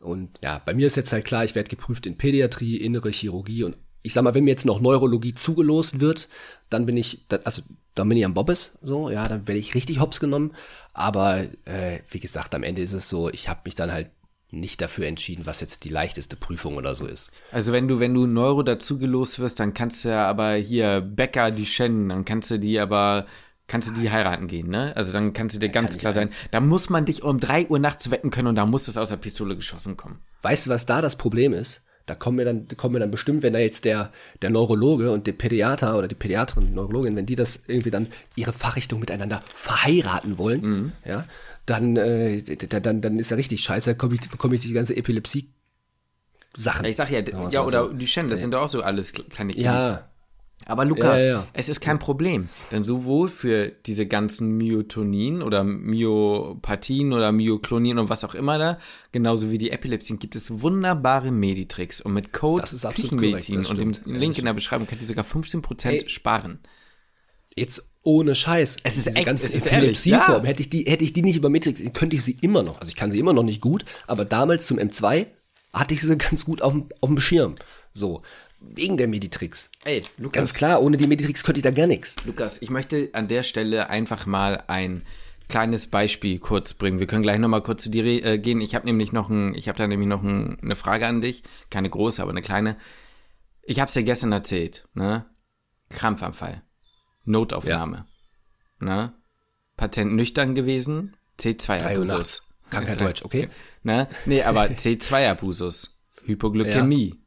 Und ja, bei mir ist jetzt halt klar, ich werde geprüft in Pädiatrie, innere Chirurgie und ich sag mal, wenn mir jetzt noch Neurologie zugelost wird, dann bin ich, also dann bin ich am Bobbes, so, ja, dann werde ich richtig hops genommen. Aber äh, wie gesagt, am Ende ist es so, ich habe mich dann halt nicht dafür entschieden, was jetzt die leichteste Prüfung oder so ist. Also wenn du, wenn du Neuro dazu gelost wirst, dann kannst du ja aber hier Becker, die Shen, dann kannst du die aber, kannst du die heiraten gehen, ne? Also dann kannst du dir ganz kann ich klar sein, da muss man dich um 3 Uhr nachts wecken können und da muss es aus der Pistole geschossen kommen. Weißt du, was da das Problem ist? Da kommen wir dann, kommen wir dann bestimmt, wenn da jetzt der, der Neurologe und der Pädiater oder die Pädiaterin, die Neurologin, wenn die das irgendwie dann ihre Fachrichtung miteinander verheiraten wollen, Mhm. ja, dann, äh, dann, dann ist ja richtig scheiße, dann komme ich, bekomme ich die ganze Epilepsie Sachen. Ich sag ja, ja oder so. Duchenne, das sind doch auch so alles kleine Kinder. Ja, Aber Lukas, Ja, ja, es ist kein Problem, denn sowohl für diese ganzen Myotonien oder Myopathien oder Myoklonien und was auch immer da, genauso wie die Epilepsien, gibt es wunderbare Meditricks und mit Code Das ist Küchenmedizin korrekt, das und dem Link in der Beschreibung könnt ihr sogar 15% Ey. sparen. jetzt ohne Scheiß. Es ist Diese echt, es ist ehrlich, Epilepsieformen, ja. hätte ich die, hätte ich die nicht über Matrix, könnte ich sie immer noch, also ich kann sie immer noch nicht gut, aber damals zum M2 hatte ich sie ganz gut auf dem, auf dem Schirm. So. Wegen der Meditrix. Ey, Lukas. Ganz klar, ohne die Meditrix könnte ich da gar nichts. Lukas, ich möchte an der Stelle einfach mal ein kleines Beispiel kurz bringen. Wir können gleich nochmal kurz zu dir äh, gehen. Ich habe nämlich noch ein, ich habe da nämlich noch ein, eine Frage an dich. Keine große, aber eine kleine. Ich habe es dir gestern erzählt, ne? Krampfanfall. Notaufnahme. Ne? Patient nüchtern gewesen, C2-Abusus. Krankheit Deutsch, okay? Ne? Nee, aber C2-Abusus. Hypoglykämie.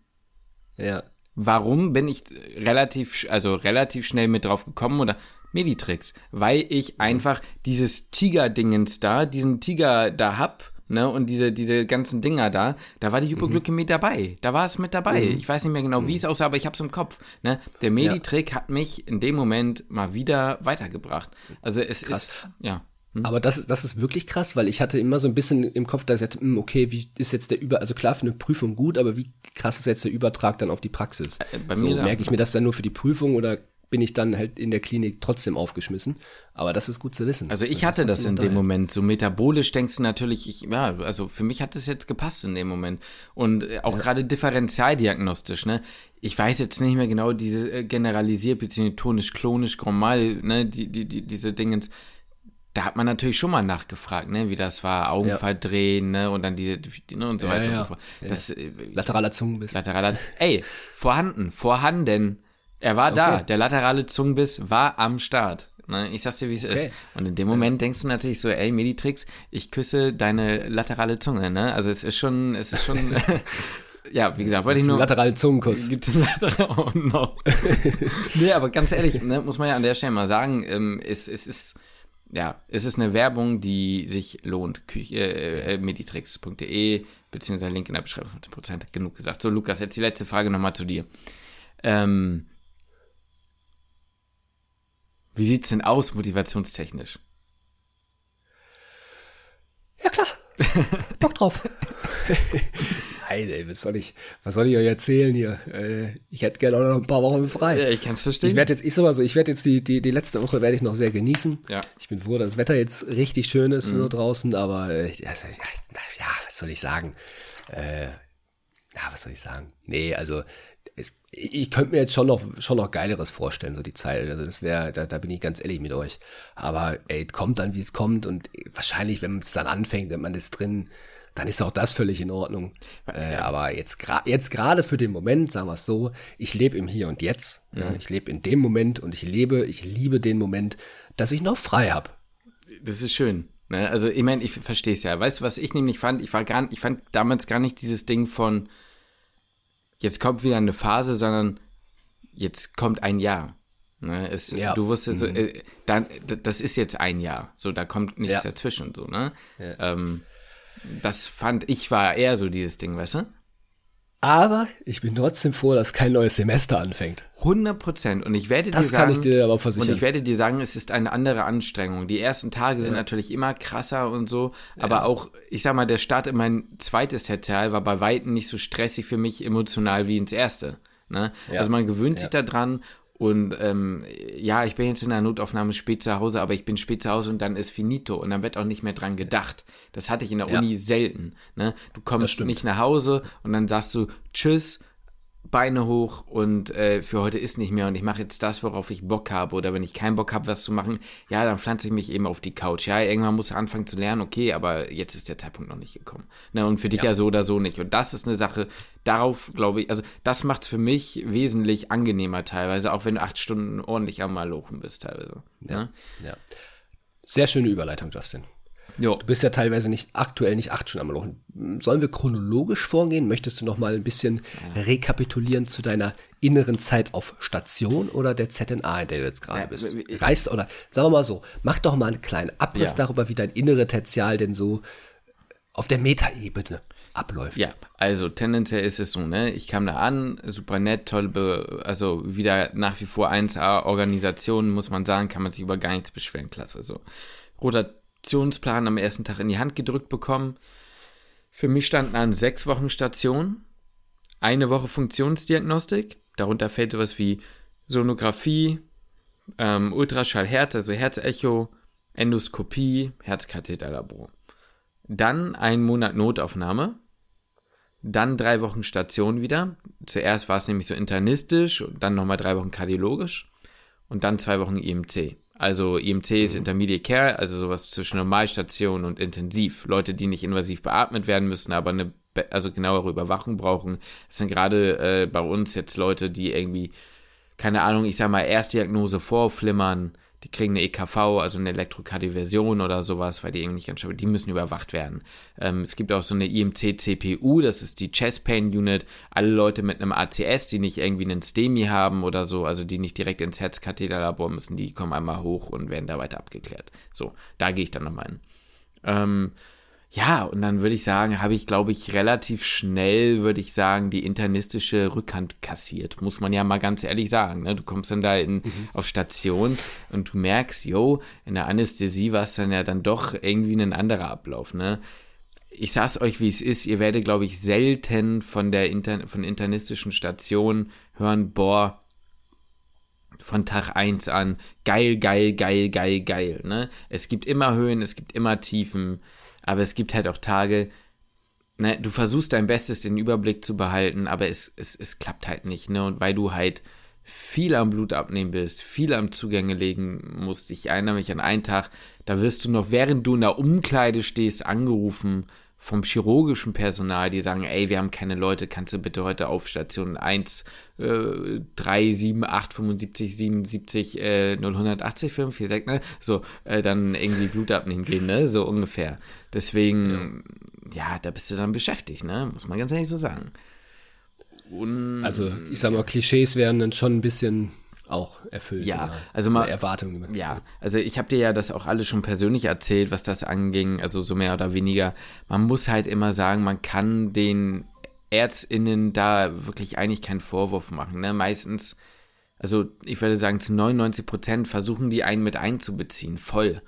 Ja. Warum bin ich relativ, also relativ schnell mit drauf gekommen oder Meditrix? Weil ich einfach dieses Tiger-Dingens da, diesen Tiger da hab, ne, und diese, diese ganzen Dinger da, da war die Hypoglykämie Mhm. dabei. Da war es mit dabei. Ich weiß nicht mehr genau, wie es aussah, aber ich hab's im Kopf, ne. Der Meditrick hat mich in dem Moment mal wieder weitergebracht. Also es Krass. ist, ja. Aber das, ist- das ist wirklich krass, weil ich hatte immer so ein bisschen im Kopf, dass ich dachte, hm, okay, wie ist jetzt der Über, also klar für eine Prüfung gut, aber wie krass ist jetzt der Übertrag dann auf die Praxis? Äh, bei so, mir da- merke ich mir das dann nur für die Prüfung oder bin ich dann halt in der Klinik trotzdem aufgeschmissen? Aber das ist gut zu wissen. Also ich ist hatte das in noch dem da. Moment. So metabolisch denkst du natürlich, ich, ja, also für mich hat es jetzt gepasst in dem Moment. Und äh, auch gerade differentialdiagnostisch, ne? Ich weiß jetzt nicht mehr genau diese äh, generalisiert, beziehungsweise tonisch, klonisch, chromal, ne, die, die, die, diese Dingens. Da hat man natürlich schon mal nachgefragt, ne, wie das war, Augen Ja. verdrehen, ne, und dann diese, die- ne, und so Ja, weiter und ja. so fort. Das, äh, Lateraler Zungenbiss. Lateraler, ey, vorhanden, vorhanden. Er war da, Okay. der laterale Zungenbiss war am Start. Ne, ich sag's dir, wie es Okay. ist. Und in dem Moment denkst du natürlich so, ey, Meditrix, ich küsse deine laterale Zunge, ne? Also es ist schon, es ist schon, ja, wie gesagt, wollte ich nur. lateralen Zungenkuss. Gibt einen lateralen, oh no. nee, aber ganz ehrlich, ne, muss man ja an der Stelle mal sagen, ähm, es, es ist, ja, es ist eine Werbung, die sich lohnt. Küche, äh, äh, meditrix.de, beziehungsweise Link in der Beschreibung, 15% genug gesagt. So, Lukas, jetzt die letzte Frage nochmal zu dir. Ähm, wie sieht's denn aus, motivationstechnisch? Ja, klar. Bock drauf. Nein, ey, was soll ich, was soll ich euch erzählen hier? Äh, ich hätte gerne auch noch ein paar Wochen frei. ich kann's verstehen. Ich werde jetzt, ich sag mal so, ich werde jetzt die, die, die letzte Woche werde ich noch sehr genießen. Ja. Ich bin froh, dass das Wetter jetzt richtig schön ist Mhm. so draußen, aber äh, ja, ja, ja, was soll ich sagen? Äh, ja, was soll ich sagen? Nee, also es, ich, könnte mir jetzt schon noch, schon noch Geileres vorstellen, so die Zeit. Also das wäre, da, da bin ich ganz ehrlich mit euch. Aber ey, kommt dann, wie es kommt und wahrscheinlich, wenn es dann anfängt, wenn man ist drin, dann ist auch das völlig in Ordnung. Äh, aber jetzt, gra jetzt gerade für den Moment, sagen wir es so, ich lebe im Hier und Jetzt. Ja, ich lebe in dem Moment und ich lebe, ich liebe den Moment, dass ich noch frei habe. Das ist schön. Ne? Also ich meine, ich verstehe es ja. Weißt du, was ich nämlich fand? Ich war gar, ich fand damals gar nicht dieses Ding von jetzt kommt wieder eine Phase, sondern jetzt kommt ein Jahr. Ne? Es, Ja. Du wusstest, so, äh, dann, das ist jetzt ein Jahr. So, da kommt nichts Ja. dazwischen. So, ne? Ähm, das fand ich war eher so dieses Ding, weißt du? Aber ich bin trotzdem froh, dass kein neues Semester anfängt. 100 Prozent. Und ich werde Das dir kann sagen, ich dir aber Und versichern. ich werde dir sagen, es ist eine andere Anstrengung. Die ersten Tage sind natürlich immer krasser und so, aber auch, ich sag mal, der Start in mein zweites Tertial war bei Weitem nicht so stressig für mich emotional wie ins erste. Ne? Ja. Also man gewöhnt sich Ja. daran und ähm, ja, ich bin jetzt in der Notaufnahme spät zu Hause, aber ich bin spät zu Hause und dann ist finito und dann wird auch nicht mehr dran gedacht. Das hatte ich in der Ja. Uni selten. Ne? Du kommst nicht nach Hause und dann sagst du Tschüss, Beine hoch und äh, für heute ist nicht mehr und ich mache jetzt das, worauf ich Bock habe. Oder wenn ich keinen Bock habe, was zu machen, ja, dann pflanze ich mich eben auf die Couch. Ja, irgendwann muss ich anfangen zu lernen, okay, aber jetzt ist der Zeitpunkt noch nicht gekommen. Ne, und für dich ja. so oder so nicht. Und das ist eine Sache, darauf glaube ich, also das macht es für mich wesentlich angenehmer teilweise, auch wenn du acht Stunden ordentlich am Malochen bist teilweise. Ne? Ja. Sehr schöne Überleitung, Justin. Jo. Du bist ja teilweise nicht aktuell nicht acht Stunden am Lochen. Sollen wir chronologisch vorgehen? Möchtest du noch mal ein bisschen rekapitulieren zu deiner inneren Zeit auf Station oder der ZNA, in der du jetzt gerade Ja, bist? Reist oder sagen wir mal so, mach doch mal einen kleinen Abriss Ja. darüber, wie dein innere Tertial denn so auf der Metaebene abläuft. Ja, also tendenziell ist es so, ne? Ich kam da an, super nett, toll, be also wieder nach wie vor 1A-Organisation, muss man sagen, kann man sich über gar nichts beschweren, klasse. So. Rotationsplan am ersten Tag in die Hand gedrückt bekommen. Für mich standen an sechs Wochen Station, eine Woche Funktionsdiagnostik, darunter fällt sowas wie Sonographie, ähm, Ultraschallherz, also Herzecho, Endoskopie, Herzkatheterlabor. Dann ein Monat Notaufnahme, dann drei Wochen Station wieder. Zuerst war es nämlich so internistisch und dann nochmal drei Wochen kardiologisch und dann zwei Wochen IMC. Also IMC ist mhm. Intermediate Care, also sowas zwischen Normalstation und Intensiv. Leute, die nicht invasiv beatmet werden müssen, aber eine also genauere Überwachung brauchen. Das sind gerade äh, bei uns jetzt Leute, die irgendwie, keine Ahnung, ich sag mal, Erstdiagnose vorflimmern, die kriegen eine EKV, also eine Elektrokardioversion oder sowas, weil die irgendwie nicht ganz stabil, die müssen überwacht werden. Ähm, es gibt auch so eine IMC-CPU, das ist die Chest Pain Unit. Alle Leute mit einem ACS, die nicht irgendwie einen STEMI haben oder so, also die nicht direkt ins Herzkatheterlabor müssen, die kommen einmal hoch und werden da weiter abgeklärt. So, da gehe ich dann nochmal hin. Ähm, ja, und dann würde ich sagen, habe ich, glaube ich, relativ schnell, würde ich sagen, die internistische Rückhand kassiert. Muss man ja mal ganz ehrlich sagen. Ne? Du kommst dann da in, mhm. auf Station und du merkst, yo, in der Anästhesie war es dann ja dann doch irgendwie ein anderer Ablauf. Ne? Ich sag's euch, wie es ist. Ihr werdet, glaube ich, selten von der Inter von internistischen Station hören, boah, von Tag 1 an, geil, geil, geil, geil, geil. Ne? Es gibt immer Höhen, es gibt immer Tiefen. Aber es gibt halt auch Tage, ne, du versuchst dein Bestes, den Überblick zu behalten, aber es, es, es klappt halt nicht, ne? Und weil du halt viel am Blut abnehmen bist, viel am Zugänge legen musst. Ich erinnere mich an einen Tag, da wirst du noch, während du in der Umkleide stehst, angerufen vom chirurgischen Personal, die sagen, ey, wir haben keine Leute, kannst du bitte heute auf Station 1 äh, 3, 7, 8, 75, 77, äh, 0180 5, 4, 6, ne? So, äh, dann irgendwie Blut abnehmen gehen, ne? So ungefähr. Deswegen, ja. ja, da bist du dann beschäftigt, ne? Muss man ganz ehrlich so sagen. Und, also, ich sag mal, Klischees werden dann schon ein bisschen auch erfüllt. Ja, also mal Erwartungen. Ja, also ich habe dir ja das auch alles schon persönlich erzählt, was das anging, also so mehr oder weniger. Man muss halt immer sagen, man kann den ÄrztInnen da wirklich eigentlich keinen Vorwurf machen. Ne? Meistens, also ich würde sagen, zu 99 Prozent versuchen die einen mit einzubeziehen, voll.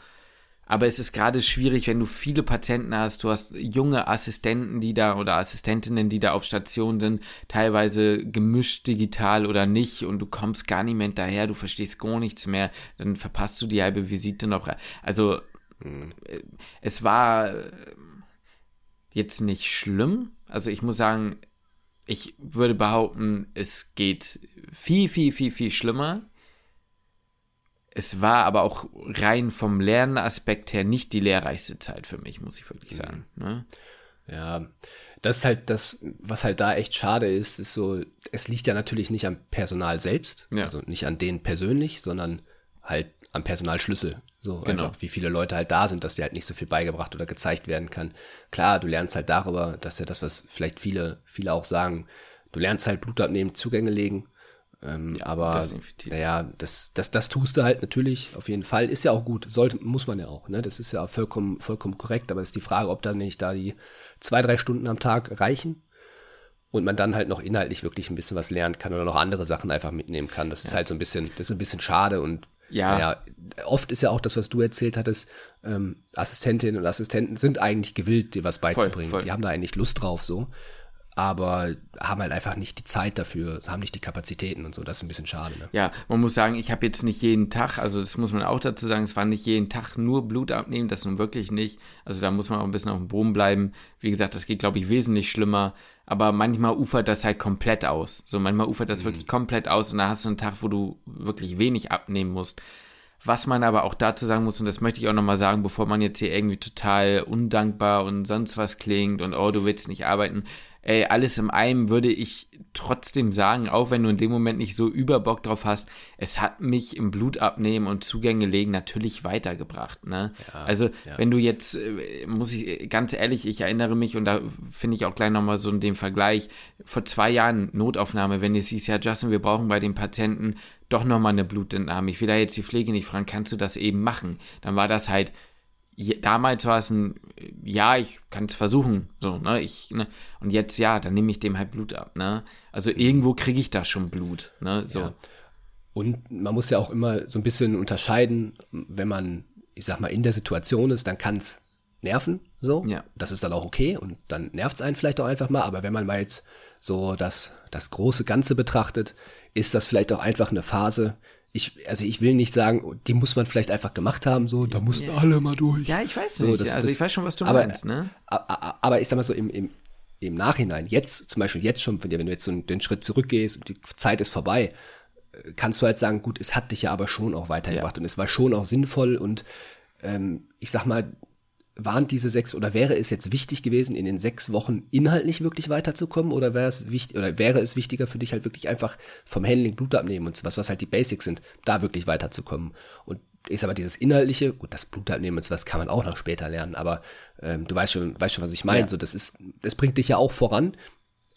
Aber es ist gerade schwierig, wenn du viele Patienten hast, du hast junge Assistenten, die da oder Assistentinnen, die da auf Station sind, teilweise gemischt digital oder nicht und du kommst gar nicht mehr hinterher, du verstehst gar nichts mehr, dann verpasst du die halbe Visite noch. Also mhm. es war jetzt nicht schlimm. Also ich muss sagen, ich würde behaupten, es geht viel, viel, viel, viel schlimmer. Es war aber auch rein vom Lernaspekt her nicht die lehrreichste Zeit für mich, muss ich wirklich sagen. Ne? Ja, das ist halt das, was halt da echt schade ist, ist so, es liegt ja natürlich nicht am Personal selbst, ja. also nicht an denen persönlich, sondern halt am Personalschlüssel. So genau. einfach, wie viele Leute halt da sind, dass dir halt nicht so viel beigebracht oder gezeigt werden kann. Klar, du lernst halt darüber, dass ja das, was vielleicht viele, viele auch sagen, du lernst halt Blut abnehmen, Zugänge legen, ähm, ja, aber das naja, das, das, das tust du halt natürlich auf jeden Fall. Ist ja auch gut, sollte, muss man ja auch. Ne? Das ist ja vollkommen, vollkommen korrekt, aber es ist die Frage, ob dann nicht da die zwei, drei Stunden am Tag reichen und man dann halt noch inhaltlich wirklich ein bisschen was lernen kann oder noch andere Sachen einfach mitnehmen kann. Das ja. ist halt so ein bisschen, das ist ein bisschen schade und ja. Naja, oft ist ja auch das, was du erzählt hattest, ähm, Assistentinnen und Assistenten sind eigentlich gewillt, dir was beizubringen. Voll, voll. Die haben da eigentlich Lust drauf so aber haben halt einfach nicht die Zeit dafür, haben nicht die Kapazitäten und so. Das ist ein bisschen schade. Ne? Ja, man muss sagen, ich habe jetzt nicht jeden Tag, also das muss man auch dazu sagen, es war nicht jeden Tag nur Blut abnehmen, das nun wirklich nicht. Also da muss man auch ein bisschen auf dem Boden bleiben. Wie gesagt, das geht, glaube ich, wesentlich schlimmer. Aber manchmal ufert das halt komplett aus. So manchmal ufert das mhm. wirklich komplett aus und da hast du einen Tag, wo du wirklich wenig abnehmen musst. Was man aber auch dazu sagen muss, und das möchte ich auch nochmal sagen, bevor man jetzt hier irgendwie total undankbar und sonst was klingt und oh, du willst nicht arbeiten ey, alles im einem würde ich trotzdem sagen, auch wenn du in dem Moment nicht so überbock drauf hast, es hat mich im Blutabnehmen und Zugänge legen natürlich weitergebracht. Ne? Ja, also, ja. wenn du jetzt, äh, muss ich ganz ehrlich, ich erinnere mich, und da finde ich auch gleich nochmal so den Vergleich, vor zwei Jahren Notaufnahme, wenn es hieß, ja, Justin, wir brauchen bei den Patienten doch nochmal eine Blutentnahme. Ich will da jetzt die Pflege nicht fragen, kannst du das eben machen? Dann war das halt damals war es ein, ja, ich kann es versuchen, so, ne, ich, ne, und jetzt, ja, dann nehme ich dem halt Blut ab, ne, also irgendwo kriege ich da schon Blut, ne, so. Ja. Und man muss ja auch immer so ein bisschen unterscheiden, wenn man, ich sag mal, in der Situation ist, dann kann es nerven, so, ja. das ist dann auch okay und dann nervt es einen vielleicht auch einfach mal, aber wenn man mal jetzt so das, das große Ganze betrachtet, ist das vielleicht auch einfach eine Phase, ich, also ich will nicht sagen, die muss man vielleicht einfach gemacht haben, so, da mussten ja. alle mal durch. Ja, ich weiß nicht. So, das, also das, ich weiß schon, was du aber, meinst, ne? Aber, aber ich sag mal so, im, im, im Nachhinein, jetzt, zum Beispiel jetzt schon, wenn du jetzt so den Schritt zurückgehst und die Zeit ist vorbei, äh, kannst du halt sagen, gut, es hat dich ja aber schon auch weitergebracht ja. und es war schon auch sinnvoll und ähm, ich sag mal, waren diese sechs oder wäre es jetzt wichtig gewesen, in den sechs Wochen inhaltlich wirklich weiterzukommen oder wäre es wichtig oder wäre es wichtiger für dich halt wirklich einfach vom Handling Blut abnehmen und was, was halt die Basics sind, da wirklich weiterzukommen? Und sag mal, dieses Inhaltliche, gut, das Blut abnehmen und sowas kann man auch noch später lernen, aber ähm, du weißt schon, weißt schon, was ich meine. Ja. So, das ist, das bringt dich ja auch voran.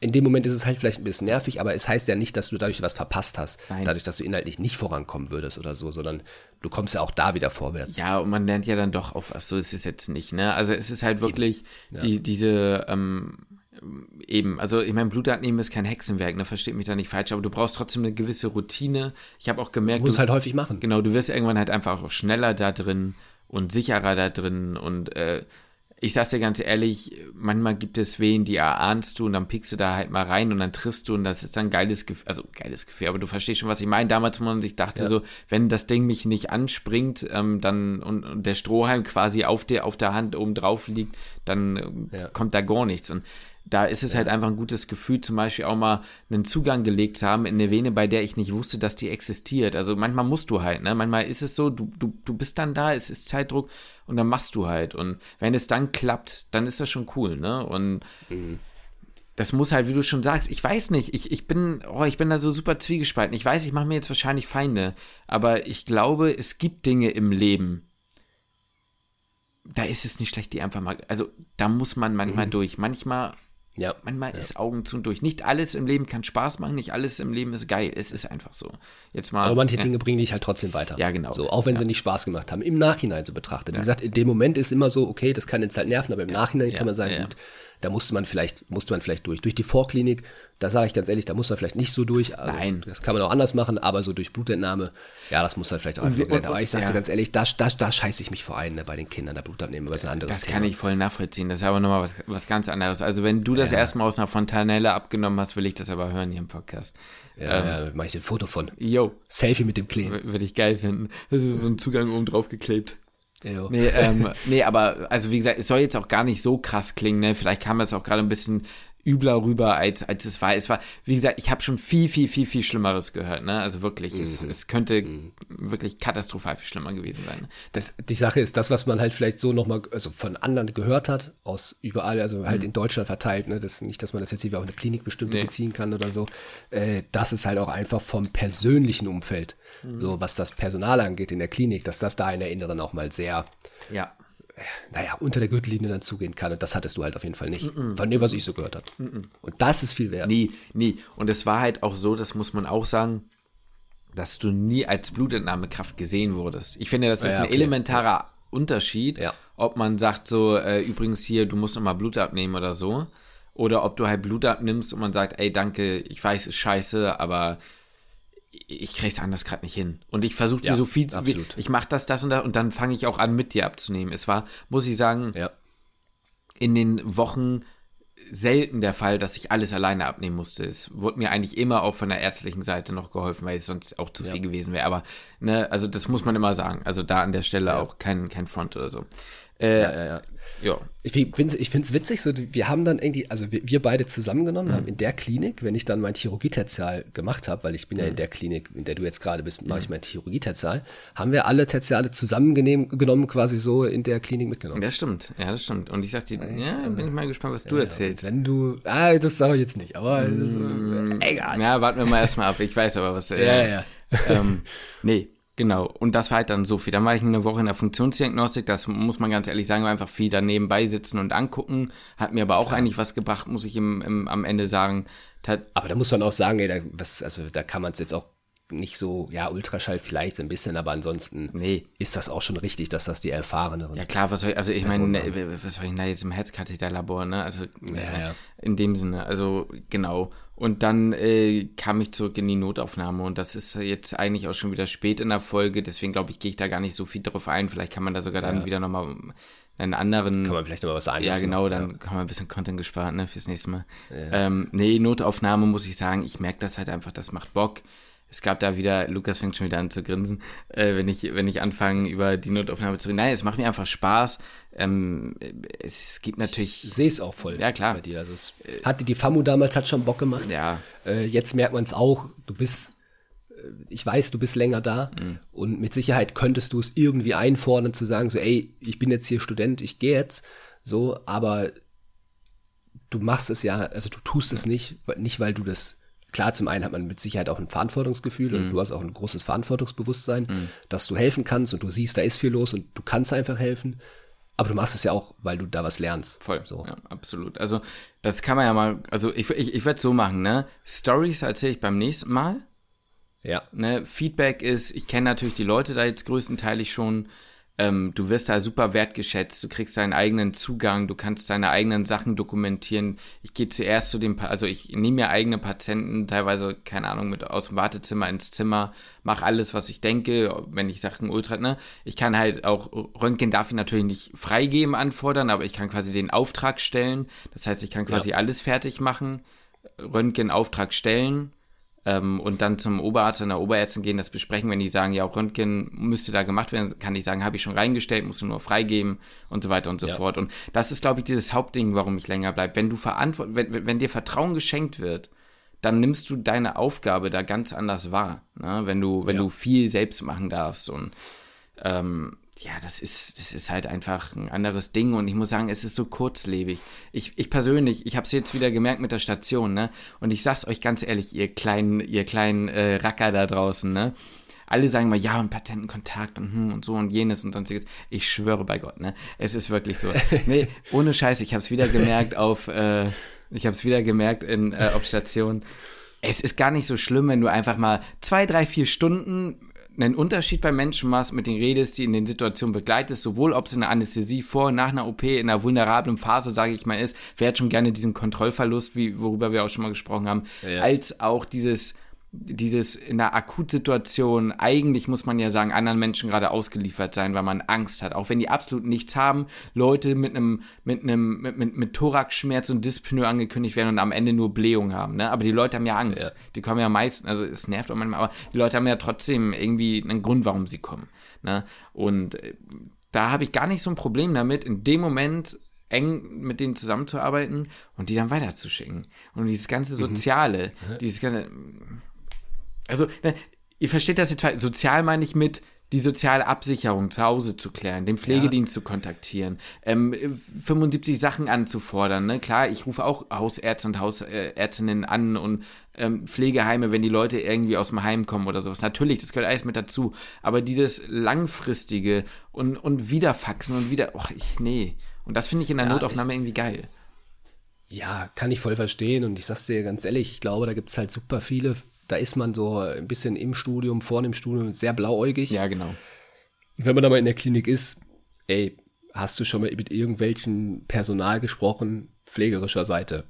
In dem Moment ist es halt vielleicht ein bisschen nervig, aber es heißt ja nicht, dass du dadurch was verpasst hast. Nein. Dadurch, dass du inhaltlich nicht vorankommen würdest oder so, sondern du kommst ja auch da wieder vorwärts. Ja, und man lernt ja dann doch auf was. So ist es jetzt nicht, ne? Also es ist halt wirklich ja. die, diese, ähm, eben, also ich meine, Blut abnehmen ist kein Hexenwerk, ne, versteht mich da nicht falsch, aber du brauchst trotzdem eine gewisse Routine. Ich habe auch gemerkt, du musst du, halt häufig machen. Genau, du wirst irgendwann halt einfach auch schneller da drin und sicherer da drin und äh, ich sag's dir ganz ehrlich, manchmal gibt es Wehen, die erahnst du und dann pickst du da halt mal rein und dann triffst du und das ist ein geiles Gefühl, also geiles Gefühl, aber du verstehst schon, was ich meine. Damals, wo man sich dachte, ja. so, wenn das Ding mich nicht anspringt, ähm, dann und, und, der Strohhalm quasi auf der, auf der Hand oben drauf liegt, dann ja. kommt da gar nichts. Und da ist es ja. halt einfach ein gutes Gefühl, zum Beispiel auch mal einen Zugang gelegt zu haben in eine Vene, bei der ich nicht wusste, dass die existiert. Also manchmal musst du halt, ne? Manchmal ist es so, du, du, du bist dann da, es ist Zeitdruck und dann machst du halt. Und wenn es dann klappt, dann ist das schon cool, ne? Und mhm. das muss halt, wie du schon sagst, ich weiß nicht, ich, ich bin, oh, ich bin da so super zwiegespalten. Ich weiß, ich mache mir jetzt wahrscheinlich Feinde, aber ich glaube, es gibt Dinge im Leben, da ist es nicht schlecht, die einfach mal, also da muss man manchmal mhm. durch. Manchmal ja. Manchmal ja. ist Augen zu und durch. Nicht alles im Leben kann Spaß machen, nicht alles im Leben ist geil. Es ist einfach so. Jetzt mal, Aber manche ja. Dinge bringen dich halt trotzdem weiter. Ja, genau. So, auch wenn ja. sie nicht Spaß gemacht haben. Im Nachhinein so betrachtet. Wie gesagt, in dem Moment ist immer so, okay, das kann jetzt halt nerven, aber im Nachhinein kann man sagen, gut, da musste man vielleicht, musste man vielleicht durch. Durch die Vorklinik, da sage ich ganz ehrlich, da muss man vielleicht nicht so durch. Also, Nein. Das kann man auch anders machen, aber so durch Blutentnahme, ja, das muss halt vielleicht auch einfach und, Aber ich sage ja. dir ganz ehrlich, da, da, da scheiße ich mich vor ein, ne, bei den Kindern, der Blutabnehmen, aber das ist ein anderes Das Thema. kann ich voll nachvollziehen. Das ist aber nochmal was, was ganz anderes. Also, wenn du das ja. erstmal aus einer Fontanelle abgenommen hast, will ich das aber hören hier im Podcast. Ja, ähm, ja mache ich ein Foto von. Yo. Selfie mit dem Kleben. Würde ich geil finden. Das ist so ein Zugang oben drauf geklebt. Nee, ähm, nee, aber also wie gesagt, es soll jetzt auch gar nicht so krass klingen, ne? Vielleicht kam es auch gerade ein bisschen übler rüber, als, als es war. Es war, wie gesagt, ich habe schon viel, viel, viel, viel Schlimmeres gehört, ne? Also wirklich, mhm. es, es könnte mhm. wirklich katastrophal viel schlimmer gewesen sein. Das, die Sache ist, das, was man halt vielleicht so nochmal, also von anderen gehört hat, aus überall, also halt mhm. in Deutschland verteilt, ne? Das, nicht, dass man das jetzt hier auf eine Klinik bestimmt nee. beziehen kann oder so. Äh, das ist halt auch einfach vom persönlichen Umfeld so was das Personal angeht in der Klinik, dass das da in der Inneren auch mal sehr, ja. naja, unter der Gürtellinie dann zugehen kann. Und das hattest du halt auf jeden Fall nicht. -mm. Von dem, was ich so gehört habe. Mm Und das ist viel wert. Nie, nie. Und es war halt auch so, das muss man auch sagen, dass du nie als Blutentnahmekraft gesehen wurdest. Ich finde, das ist ja, ein okay. elementarer Unterschied, ja. ob man sagt so, äh, übrigens hier, du musst nochmal Blut abnehmen oder so. Oder ob du halt Blut abnimmst und man sagt, ey, danke, ich weiß, ist scheiße, aber ich krieg's anders gerade nicht hin. Und ich versuche dir ja, so viel zu. Ich mache das, das und das und dann fange ich auch an, mit dir abzunehmen. Es war, muss ich sagen, ja. in den Wochen selten der Fall, dass ich alles alleine abnehmen musste. Es wurde mir eigentlich immer auch von der ärztlichen Seite noch geholfen, weil es sonst auch zu ja. viel gewesen wäre. Aber, ne, also das muss man immer sagen. Also da an der Stelle auch kein, kein Front oder so. Äh, ja, ja, ja. Ja. Ich finde es witzig, so, wir haben dann irgendwie, also wir, wir beide zusammengenommen, mhm. haben in der Klinik, wenn ich dann mein Chirurgie-Tertial gemacht habe, weil ich bin mhm. ja in mhm. der Klinik, in der du jetzt gerade bist, mache ich mhm. mein Chirurgie-Tertial, haben wir alle Tertiale zusammengenommen, quasi so in der Klinik mitgenommen. Ja, stimmt, ja, das stimmt. Und ich sag dir, ja, bin ich mal gespannt, was du ja, erzählst. Wenn du, ah, das sage ich jetzt nicht, aber mm, egal. Ja, warten wir mal erstmal ab, ich weiß aber, was. Äh, ja, ja. Ähm, nee, Genau, und das war halt dann so viel. Dann war ich eine Woche in der Funktionsdiagnostik, das muss man ganz ehrlich sagen, einfach viel daneben sitzen und angucken. Hat mir aber auch Klar. eigentlich was gebracht, muss ich im, im, am Ende sagen. Aber da muss man auch sagen, ey, da, was, also da kann man es jetzt auch nicht so, ja, Ultraschall vielleicht so ein bisschen, aber ansonsten nee. ist das auch schon richtig, dass das die erfahreneren. Ja klar, was soll ich, also ich meine, was soll ich da jetzt im Herzkatheterlabor, ne? Also ja, äh, ja. in dem Sinne, also genau. Und dann äh, kam ich zurück in die Notaufnahme und das ist jetzt eigentlich auch schon wieder spät in der Folge, deswegen glaube ich, gehe ich da gar nicht so viel drauf ein. Vielleicht kann man da sogar dann ja. wieder nochmal einen anderen. Kann man vielleicht nochmal was sagen. Ja, genau, dann ja. kann man ein bisschen Content gespart, ne, fürs nächste Mal. Ja. Ähm, nee, Notaufnahme muss ich sagen, ich merke das halt einfach, das macht Bock. Es gab da wieder, Lukas fängt schon wieder an zu grinsen, äh, wenn ich, wenn ich anfange, über die Notaufnahme zu reden. Nein, es macht mir einfach Spaß. Ähm, es gibt natürlich. Ich sehe es auch voll. Ja, klar. Bei dir. Also es hatte die FAMU damals hat schon Bock gemacht. Ja. Äh, jetzt merkt man es auch. Du bist, äh, ich weiß, du bist länger da Mhm. und mit Sicherheit könntest du es irgendwie einfordern zu sagen, so, ey, ich bin jetzt hier Student, ich gehe jetzt, so, aber du machst es ja, also du tust es nicht, nicht weil du das Klar, zum einen hat man mit Sicherheit auch ein Verantwortungsgefühl Mhm. und du hast auch ein großes Verantwortungsbewusstsein, dass du helfen kannst und du siehst, da ist viel los und du kannst einfach helfen. Aber du machst es ja auch, weil du da was lernst. Voll, So. ja, absolut. Also das kann man ja mal, also ich, ich, ich werde so machen, ne? Stories erzähle ich beim nächsten Mal. Ja. Ne? Feedback ist, ich kenne natürlich die Leute da jetzt größtenteilig schon. Ähm, du wirst da super wertgeschätzt, du kriegst deinen eigenen Zugang, du kannst deine eigenen Sachen dokumentieren. Ich gehe zuerst zu dem, Pa- also ich nehme mir eigene Patienten, teilweise, keine Ahnung, mit aus dem Wartezimmer ins Zimmer, mache alles, was ich denke, wenn ich Sachen Ultra, ne? Ich kann halt auch, Röntgen darf ich natürlich nicht freigeben anfordern, aber ich kann quasi den Auftrag stellen. Das heißt, ich kann quasi Ja. alles fertig machen, Röntgen Auftrag stellen, ähm, und dann zum Oberarzt und der Oberärztin gehen, das besprechen, wenn die sagen, ja, auch Röntgen müsste da gemacht werden, kann ich sagen, habe ich schon reingestellt, musst du nur freigeben und so weiter und so Ja. fort. Und das ist, glaube ich, dieses Hauptding, warum ich länger bleibe. Wenn du verantwort wenn, wenn- dir Vertrauen geschenkt wird, dann nimmst du deine Aufgabe da ganz anders wahr, ne? wenn du, wenn Ja. du viel selbst machen darfst und ähm, ja, das ist, das ist halt einfach ein anderes Ding und ich muss sagen, es ist so kurzlebig. Ich, ich persönlich, ich habe es jetzt wieder gemerkt mit der Station, ne? Und ich sag's euch ganz ehrlich, ihr kleinen, ihr kleinen äh, Racker da draußen, ne? Alle sagen mal, ja, und Patientenkontakt und, hm, und so und jenes und sonstiges. Ich schwöre bei Gott, ne? Es ist wirklich so. Nee, ohne Scheiß, ich habe es wieder gemerkt auf, äh, ich habe es wieder gemerkt in, äh, auf Station. Es ist gar nicht so schlimm, wenn du einfach mal zwei, drei, vier Stunden einen Unterschied bei Menschen machst, mit denen redest, die in den Situationen begleitest, sowohl ob es in der Anästhesie vor und nach einer OP in einer vulnerablen Phase, sage ich mal, ist, wer hat schon gerne diesen Kontrollverlust, wie, worüber wir auch schon mal gesprochen haben, Ja. als auch dieses dieses in einer Akutsituation, eigentlich muss man ja sagen, anderen Menschen gerade ausgeliefert sein, weil man Angst hat. Auch wenn die absolut nichts haben, Leute mit einem, mit einem, mit, mit, mit Thoraxschmerz und Dyspnoe angekündigt werden und am Ende nur Blähung haben, ne? Aber die Leute haben ja Angst. Ja. Die kommen ja meistens, also es nervt auch manchmal, aber die Leute haben ja trotzdem irgendwie einen Grund, warum sie kommen, ne? Und äh, da habe ich gar nicht so ein Problem damit, in dem Moment eng mit denen zusammenzuarbeiten und die dann weiterzuschicken. Und dieses ganze Soziale, dieses ganze, also, ne, ihr versteht das jetzt. Sozial meine ich mit die soziale Absicherung zu Hause zu klären, den Pflegedienst zu kontaktieren, ähm, 75 Sachen anzufordern. Ne? Klar, ich rufe auch Hausärzte und Hausärztinnen an und ähm, Pflegeheime, wenn die Leute irgendwie aus dem Heim kommen oder sowas. Natürlich, das gehört alles mit dazu. Aber dieses langfristige und, und Wiederfaxen und wieder, och, ich, nee. Und das finde ich in der Ja, Notaufnahme irgendwie geil. Ja, kann ich voll verstehen. Und ich sag's dir ganz ehrlich, ich glaube, da gibt's halt super viele. Da ist man so ein bisschen im Studium, vor dem Studium, sehr blauäugig. Ja, genau. Und wenn man da mal in der Klinik ist, ey, hast du schon mal mit irgendwelchen Personal gesprochen, pflegerischer Seite,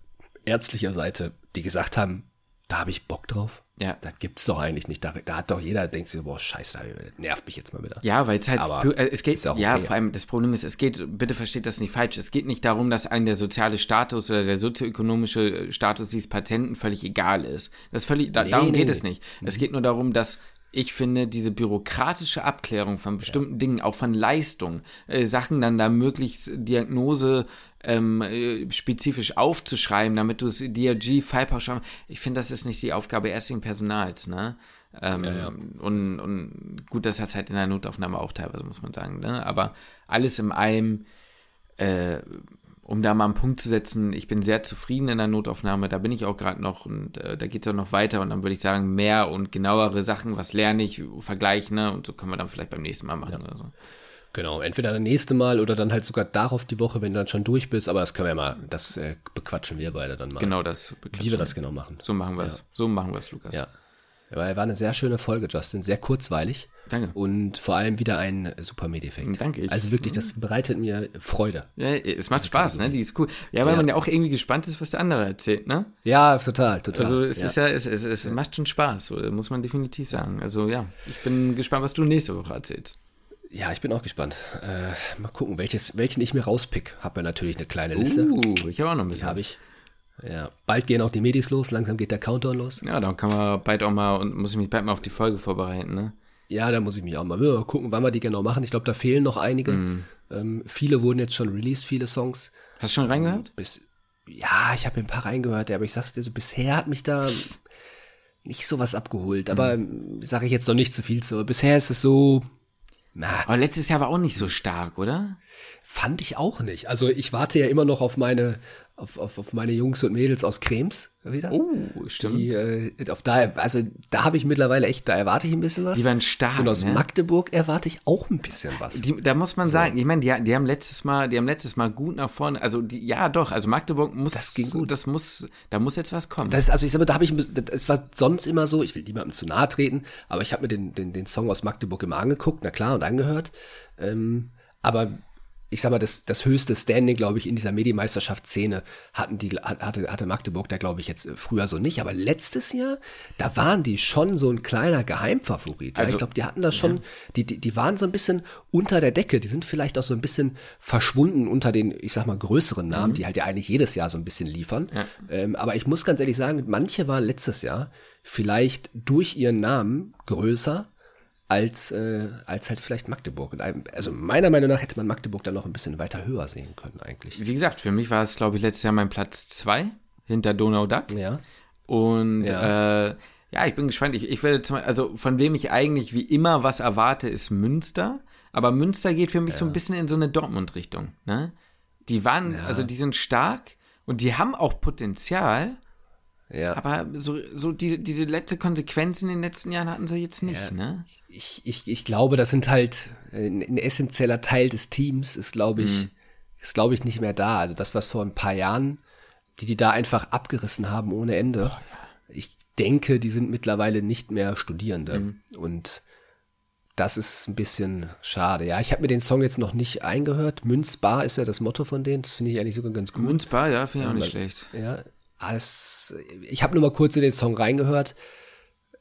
ärztlicher Seite, die gesagt haben, da habe ich Bock drauf? Ja. Das gibt's doch eigentlich nicht. Da, da hat doch jeder, denkt sich, boah, scheiße, das nervt mich jetzt mal wieder. Ja, weil es halt, Aber äh, es geht, ja okay. vor allem das Problem ist, es geht, bitte versteht das nicht falsch, es geht nicht darum, dass einem der soziale Status oder der sozioökonomische Status dieses Patienten völlig egal ist. Das völlig, da, Nee, darum nee, geht nee. es nicht. Es geht nur darum, dass ich finde, diese bürokratische Abklärung von bestimmten Dingen, auch von Leistung, äh, Sachen dann da möglichst Diagnose ähm, äh, spezifisch aufzuschreiben, damit du es DRG, Fallpauschal, ich finde, das ist nicht die Aufgabe ärztlichen Personals, ne? Ähm, Ja, ja. Und, und gut, das hast halt in der Notaufnahme auch teilweise, muss man sagen, ne? Aber alles im allem, äh, um da mal einen Punkt zu setzen, ich bin sehr zufrieden in der Notaufnahme, da bin ich auch gerade noch und äh, da geht es auch noch weiter und dann würde ich sagen, mehr und genauere Sachen, was lerne ich, vergleichen, ne? Und so können wir dann vielleicht beim nächsten Mal machen oder so. Genau, entweder das nächste Mal oder dann halt sogar darauf die Woche, wenn du dann schon durch bist. Aber das können wir mal, das äh, bequatschen wir beide dann mal. Genau das. Wie wir das genau machen. So machen wir es. So machen wir es, Lukas. Ja. Aber war eine sehr schöne Folge, Justin. Sehr kurzweilig. Danke. Und vor allem wieder ein super Medeffekt. Danke, ich- Also wirklich, das bereitet mir Freude. Ja, es macht Spaß, ne? Die ist cool. Ja, weil Ja. man ja auch irgendwie gespannt ist, was der andere erzählt, ne? Ja, total, total. Also es ja. ist ja, es, es, es macht schon Spaß, muss man definitiv sagen. Also ja, ich bin gespannt, was du nächste Woche erzählst. Ja, ich bin auch gespannt. Äh, mal gucken, welches, welchen ich mir rauspick. Hab ja natürlich eine kleine Liste. Uh, ich habe auch noch ein bisschen. habe ich. Ja, bald gehen auch die Medis los, langsam geht der Countdown los. Ja, dann kann man bald auch mal und muss ich mich bald mal auf die Folge vorbereiten, ne? Ja, da muss ich mich auch mal, mal gucken, wann wir die genau machen. Ich glaube, da fehlen noch einige. Mm. Ähm, viele wurden jetzt schon released, viele Songs. Hast du schon reingehört? Bis, ja, ich habe ein paar reingehört, aber ich sag's dir so, bisher hat mich da nicht so was abgeholt. Aber mhm. sage ich jetzt noch nicht zu viel zu. Aber bisher ist es so. Na, aber letztes Jahr war auch nicht so stark, oder? Fand ich auch nicht. Also ich warte ja immer noch auf meine auf, auf, auf meine Jungs und Mädels aus Krems wieder. Oh, stimmt. Die, äh, auf da, also da habe ich mittlerweile echt, da erwarte ich ein bisschen was. Die waren stark. Und aus ne? Magdeburg erwarte ich auch ein bisschen was. Die, da muss man so. sagen, ich meine, die, die haben letztes Mal, die haben letztes Mal gut nach vorne, also die, ja doch, also Magdeburg muss, das ging gut. das muss, da muss jetzt was kommen. Das, also ich sag mal, da habe ich, es war sonst immer so, ich will niemandem zu nahe treten, aber ich habe mir den, den, den Song aus Magdeburg immer angeguckt, na klar, und angehört. Ähm, aber ich sag mal, das, das höchste Standing, glaube ich, in dieser Medienmeisterschaftsszene hatten die, hatte, hatte Magdeburg da, glaube ich, jetzt früher so nicht. Aber letztes Jahr, da waren die schon so ein kleiner Geheimfavorit. Also, ich glaube, die hatten da schon, ja. die, die, die waren so ein bisschen unter der Decke. Die sind vielleicht auch so ein bisschen verschwunden unter den, ich sag mal, größeren Namen, mhm. die halt ja eigentlich jedes Jahr so ein bisschen liefern. Ja. Ähm, aber ich muss ganz ehrlich sagen, manche waren letztes Jahr vielleicht durch ihren Namen größer als, äh, als halt vielleicht Magdeburg. Also meiner Meinung nach hätte man Magdeburg dann noch ein bisschen weiter höher sehen können eigentlich. Wie gesagt, für mich war es, glaube ich, letztes Jahr mein Platz zwei hinter Donau Duck. Ja. Und ja, äh, ja ich bin gespannt. Ich, ich werde zum also von wem ich eigentlich wie immer was erwarte, ist Münster. Aber Münster geht für mich ja. so ein bisschen in so eine Dortmund-Richtung. Ne? Die waren, ja. also die sind stark und die haben auch Potenzial. Ja. Aber so, so diese, diese letzte Konsequenz in den letzten Jahren hatten sie jetzt nicht, ja. ne? Ich, ich, ich glaube, das sind halt ein, ein essentieller Teil des Teams, ist, glaube ich, mhm. ist, glaube ich, nicht mehr da. Also das, was vor ein paar Jahren, die die da einfach abgerissen haben ohne Ende. Oh, ja. Ich denke, die sind mittlerweile nicht mehr Studierende. Mhm. Und das ist ein bisschen schade. Ja, ich habe mir den Song jetzt noch nicht eingehört. Münzbar ist ja das Motto von denen. Das finde ich eigentlich sogar ganz gut. Münzbar, ja, finde ich auch nicht schlecht. Ja, es, ich habe nur mal kurz in den Song reingehört.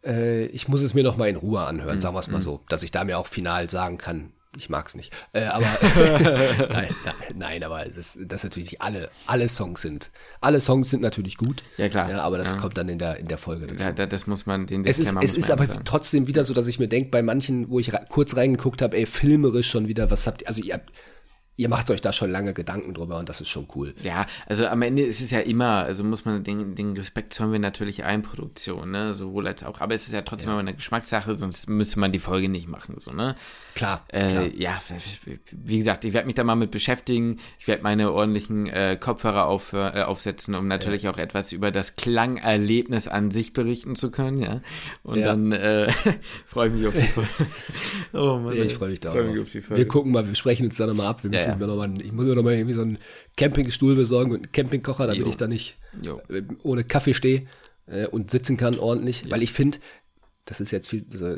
Äh, ich muss es mir noch mal in Ruhe anhören, mm, sagen wir es mal mm. so, dass ich da mir auch final sagen kann, ich mag es nicht. Äh, aber nein, nein, nein, aber das, das natürlich nicht alle, alle Songs sind. Alle Songs sind natürlich gut. Ja, klar. Ja, aber das ja. kommt dann in der, in der Folge dazu. Ja, das muss man, den Es ist, es ist aber sagen. trotzdem wieder so, dass ich mir denke, bei manchen, wo ich kurz reingeguckt habe, ey, filmerisch schon wieder, was habt ihr, also ihr habt, ihr macht euch da schon lange Gedanken drüber und das ist schon cool. Ja, also am Ende ist es ja immer, also muss man den, den Respekt zollen wir natürlich allen Produktionen, ne, sowohl als auch, aber es ist ja trotzdem ja. immer eine Geschmackssache, sonst müsste man die Folge nicht machen, so, ne. Klar, äh, klar. Ja, wie gesagt, ich werde mich da mal mit beschäftigen, ich werde meine ordentlichen äh, Kopfhörer auf, äh, aufsetzen, um natürlich ja. auch etwas über das Klangerlebnis an sich berichten zu können, ja, und ja. dann äh, freue ich mich auf die Folge. oh Mann, ja, ich freue mich da freu mich Wir gucken mal, wir sprechen uns da nochmal ab, wir müssen ja, ja. Noch mal, ich muss mir nochmal irgendwie so einen Campingstuhl besorgen und einen Campingkocher, damit jo. ich da nicht jo. Äh, ohne Kaffee stehe äh, und sitzen kann ordentlich. Ja. Weil ich finde, das ist jetzt viel, also,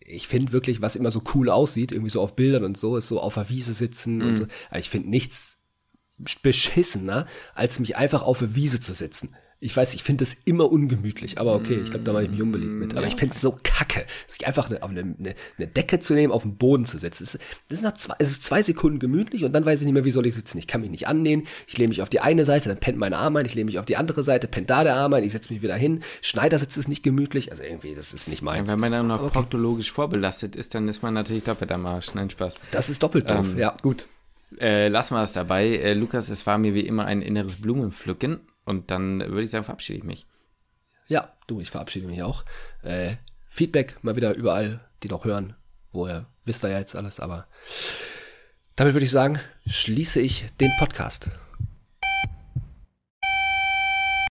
ich finde wirklich, was immer so cool aussieht, irgendwie so auf Bildern und so, ist so auf der Wiese sitzen mhm. und so. Aber ich finde nichts beschissener, als mich einfach auf der Wiese zu setzen. Ich weiß, ich finde das immer ungemütlich, aber okay, ich glaube, da mache ich mich unbeliebt mit. Aber ja. ich finde es so kacke, sich einfach eine, eine, eine, Decke zu nehmen, auf den Boden zu setzen. Es ist, das ist nach zwei, es ist zwei Sekunden gemütlich und dann weiß ich nicht mehr, wie soll ich sitzen. Ich kann mich nicht annähen. Ich lehne mich auf die eine Seite, dann pennt mein Arm ein. Ich lehne mich auf die andere Seite, pennt da der Arm ein. Ich setze mich wieder hin. Schneidersitz ist nicht gemütlich. Also irgendwie, das ist nicht meins. Ja, wenn man dann noch okay. proktologisch vorbelastet ist, dann ist man natürlich doppelt am Arsch. Nein, Spaß. Das ist doppelt doof, ähm, ja. Gut. Äh, lassen wir es dabei. Äh, Lukas, es war mir wie immer ein inneres Blumenpflücken. Und dann würde ich sagen, verabschiede ich mich. Ja, du, ich verabschiede mich auch. Äh, Feedback mal wieder überall, die noch hören. Woher wisst ihr ja jetzt alles, aber damit würde ich sagen, schließe ich den Podcast.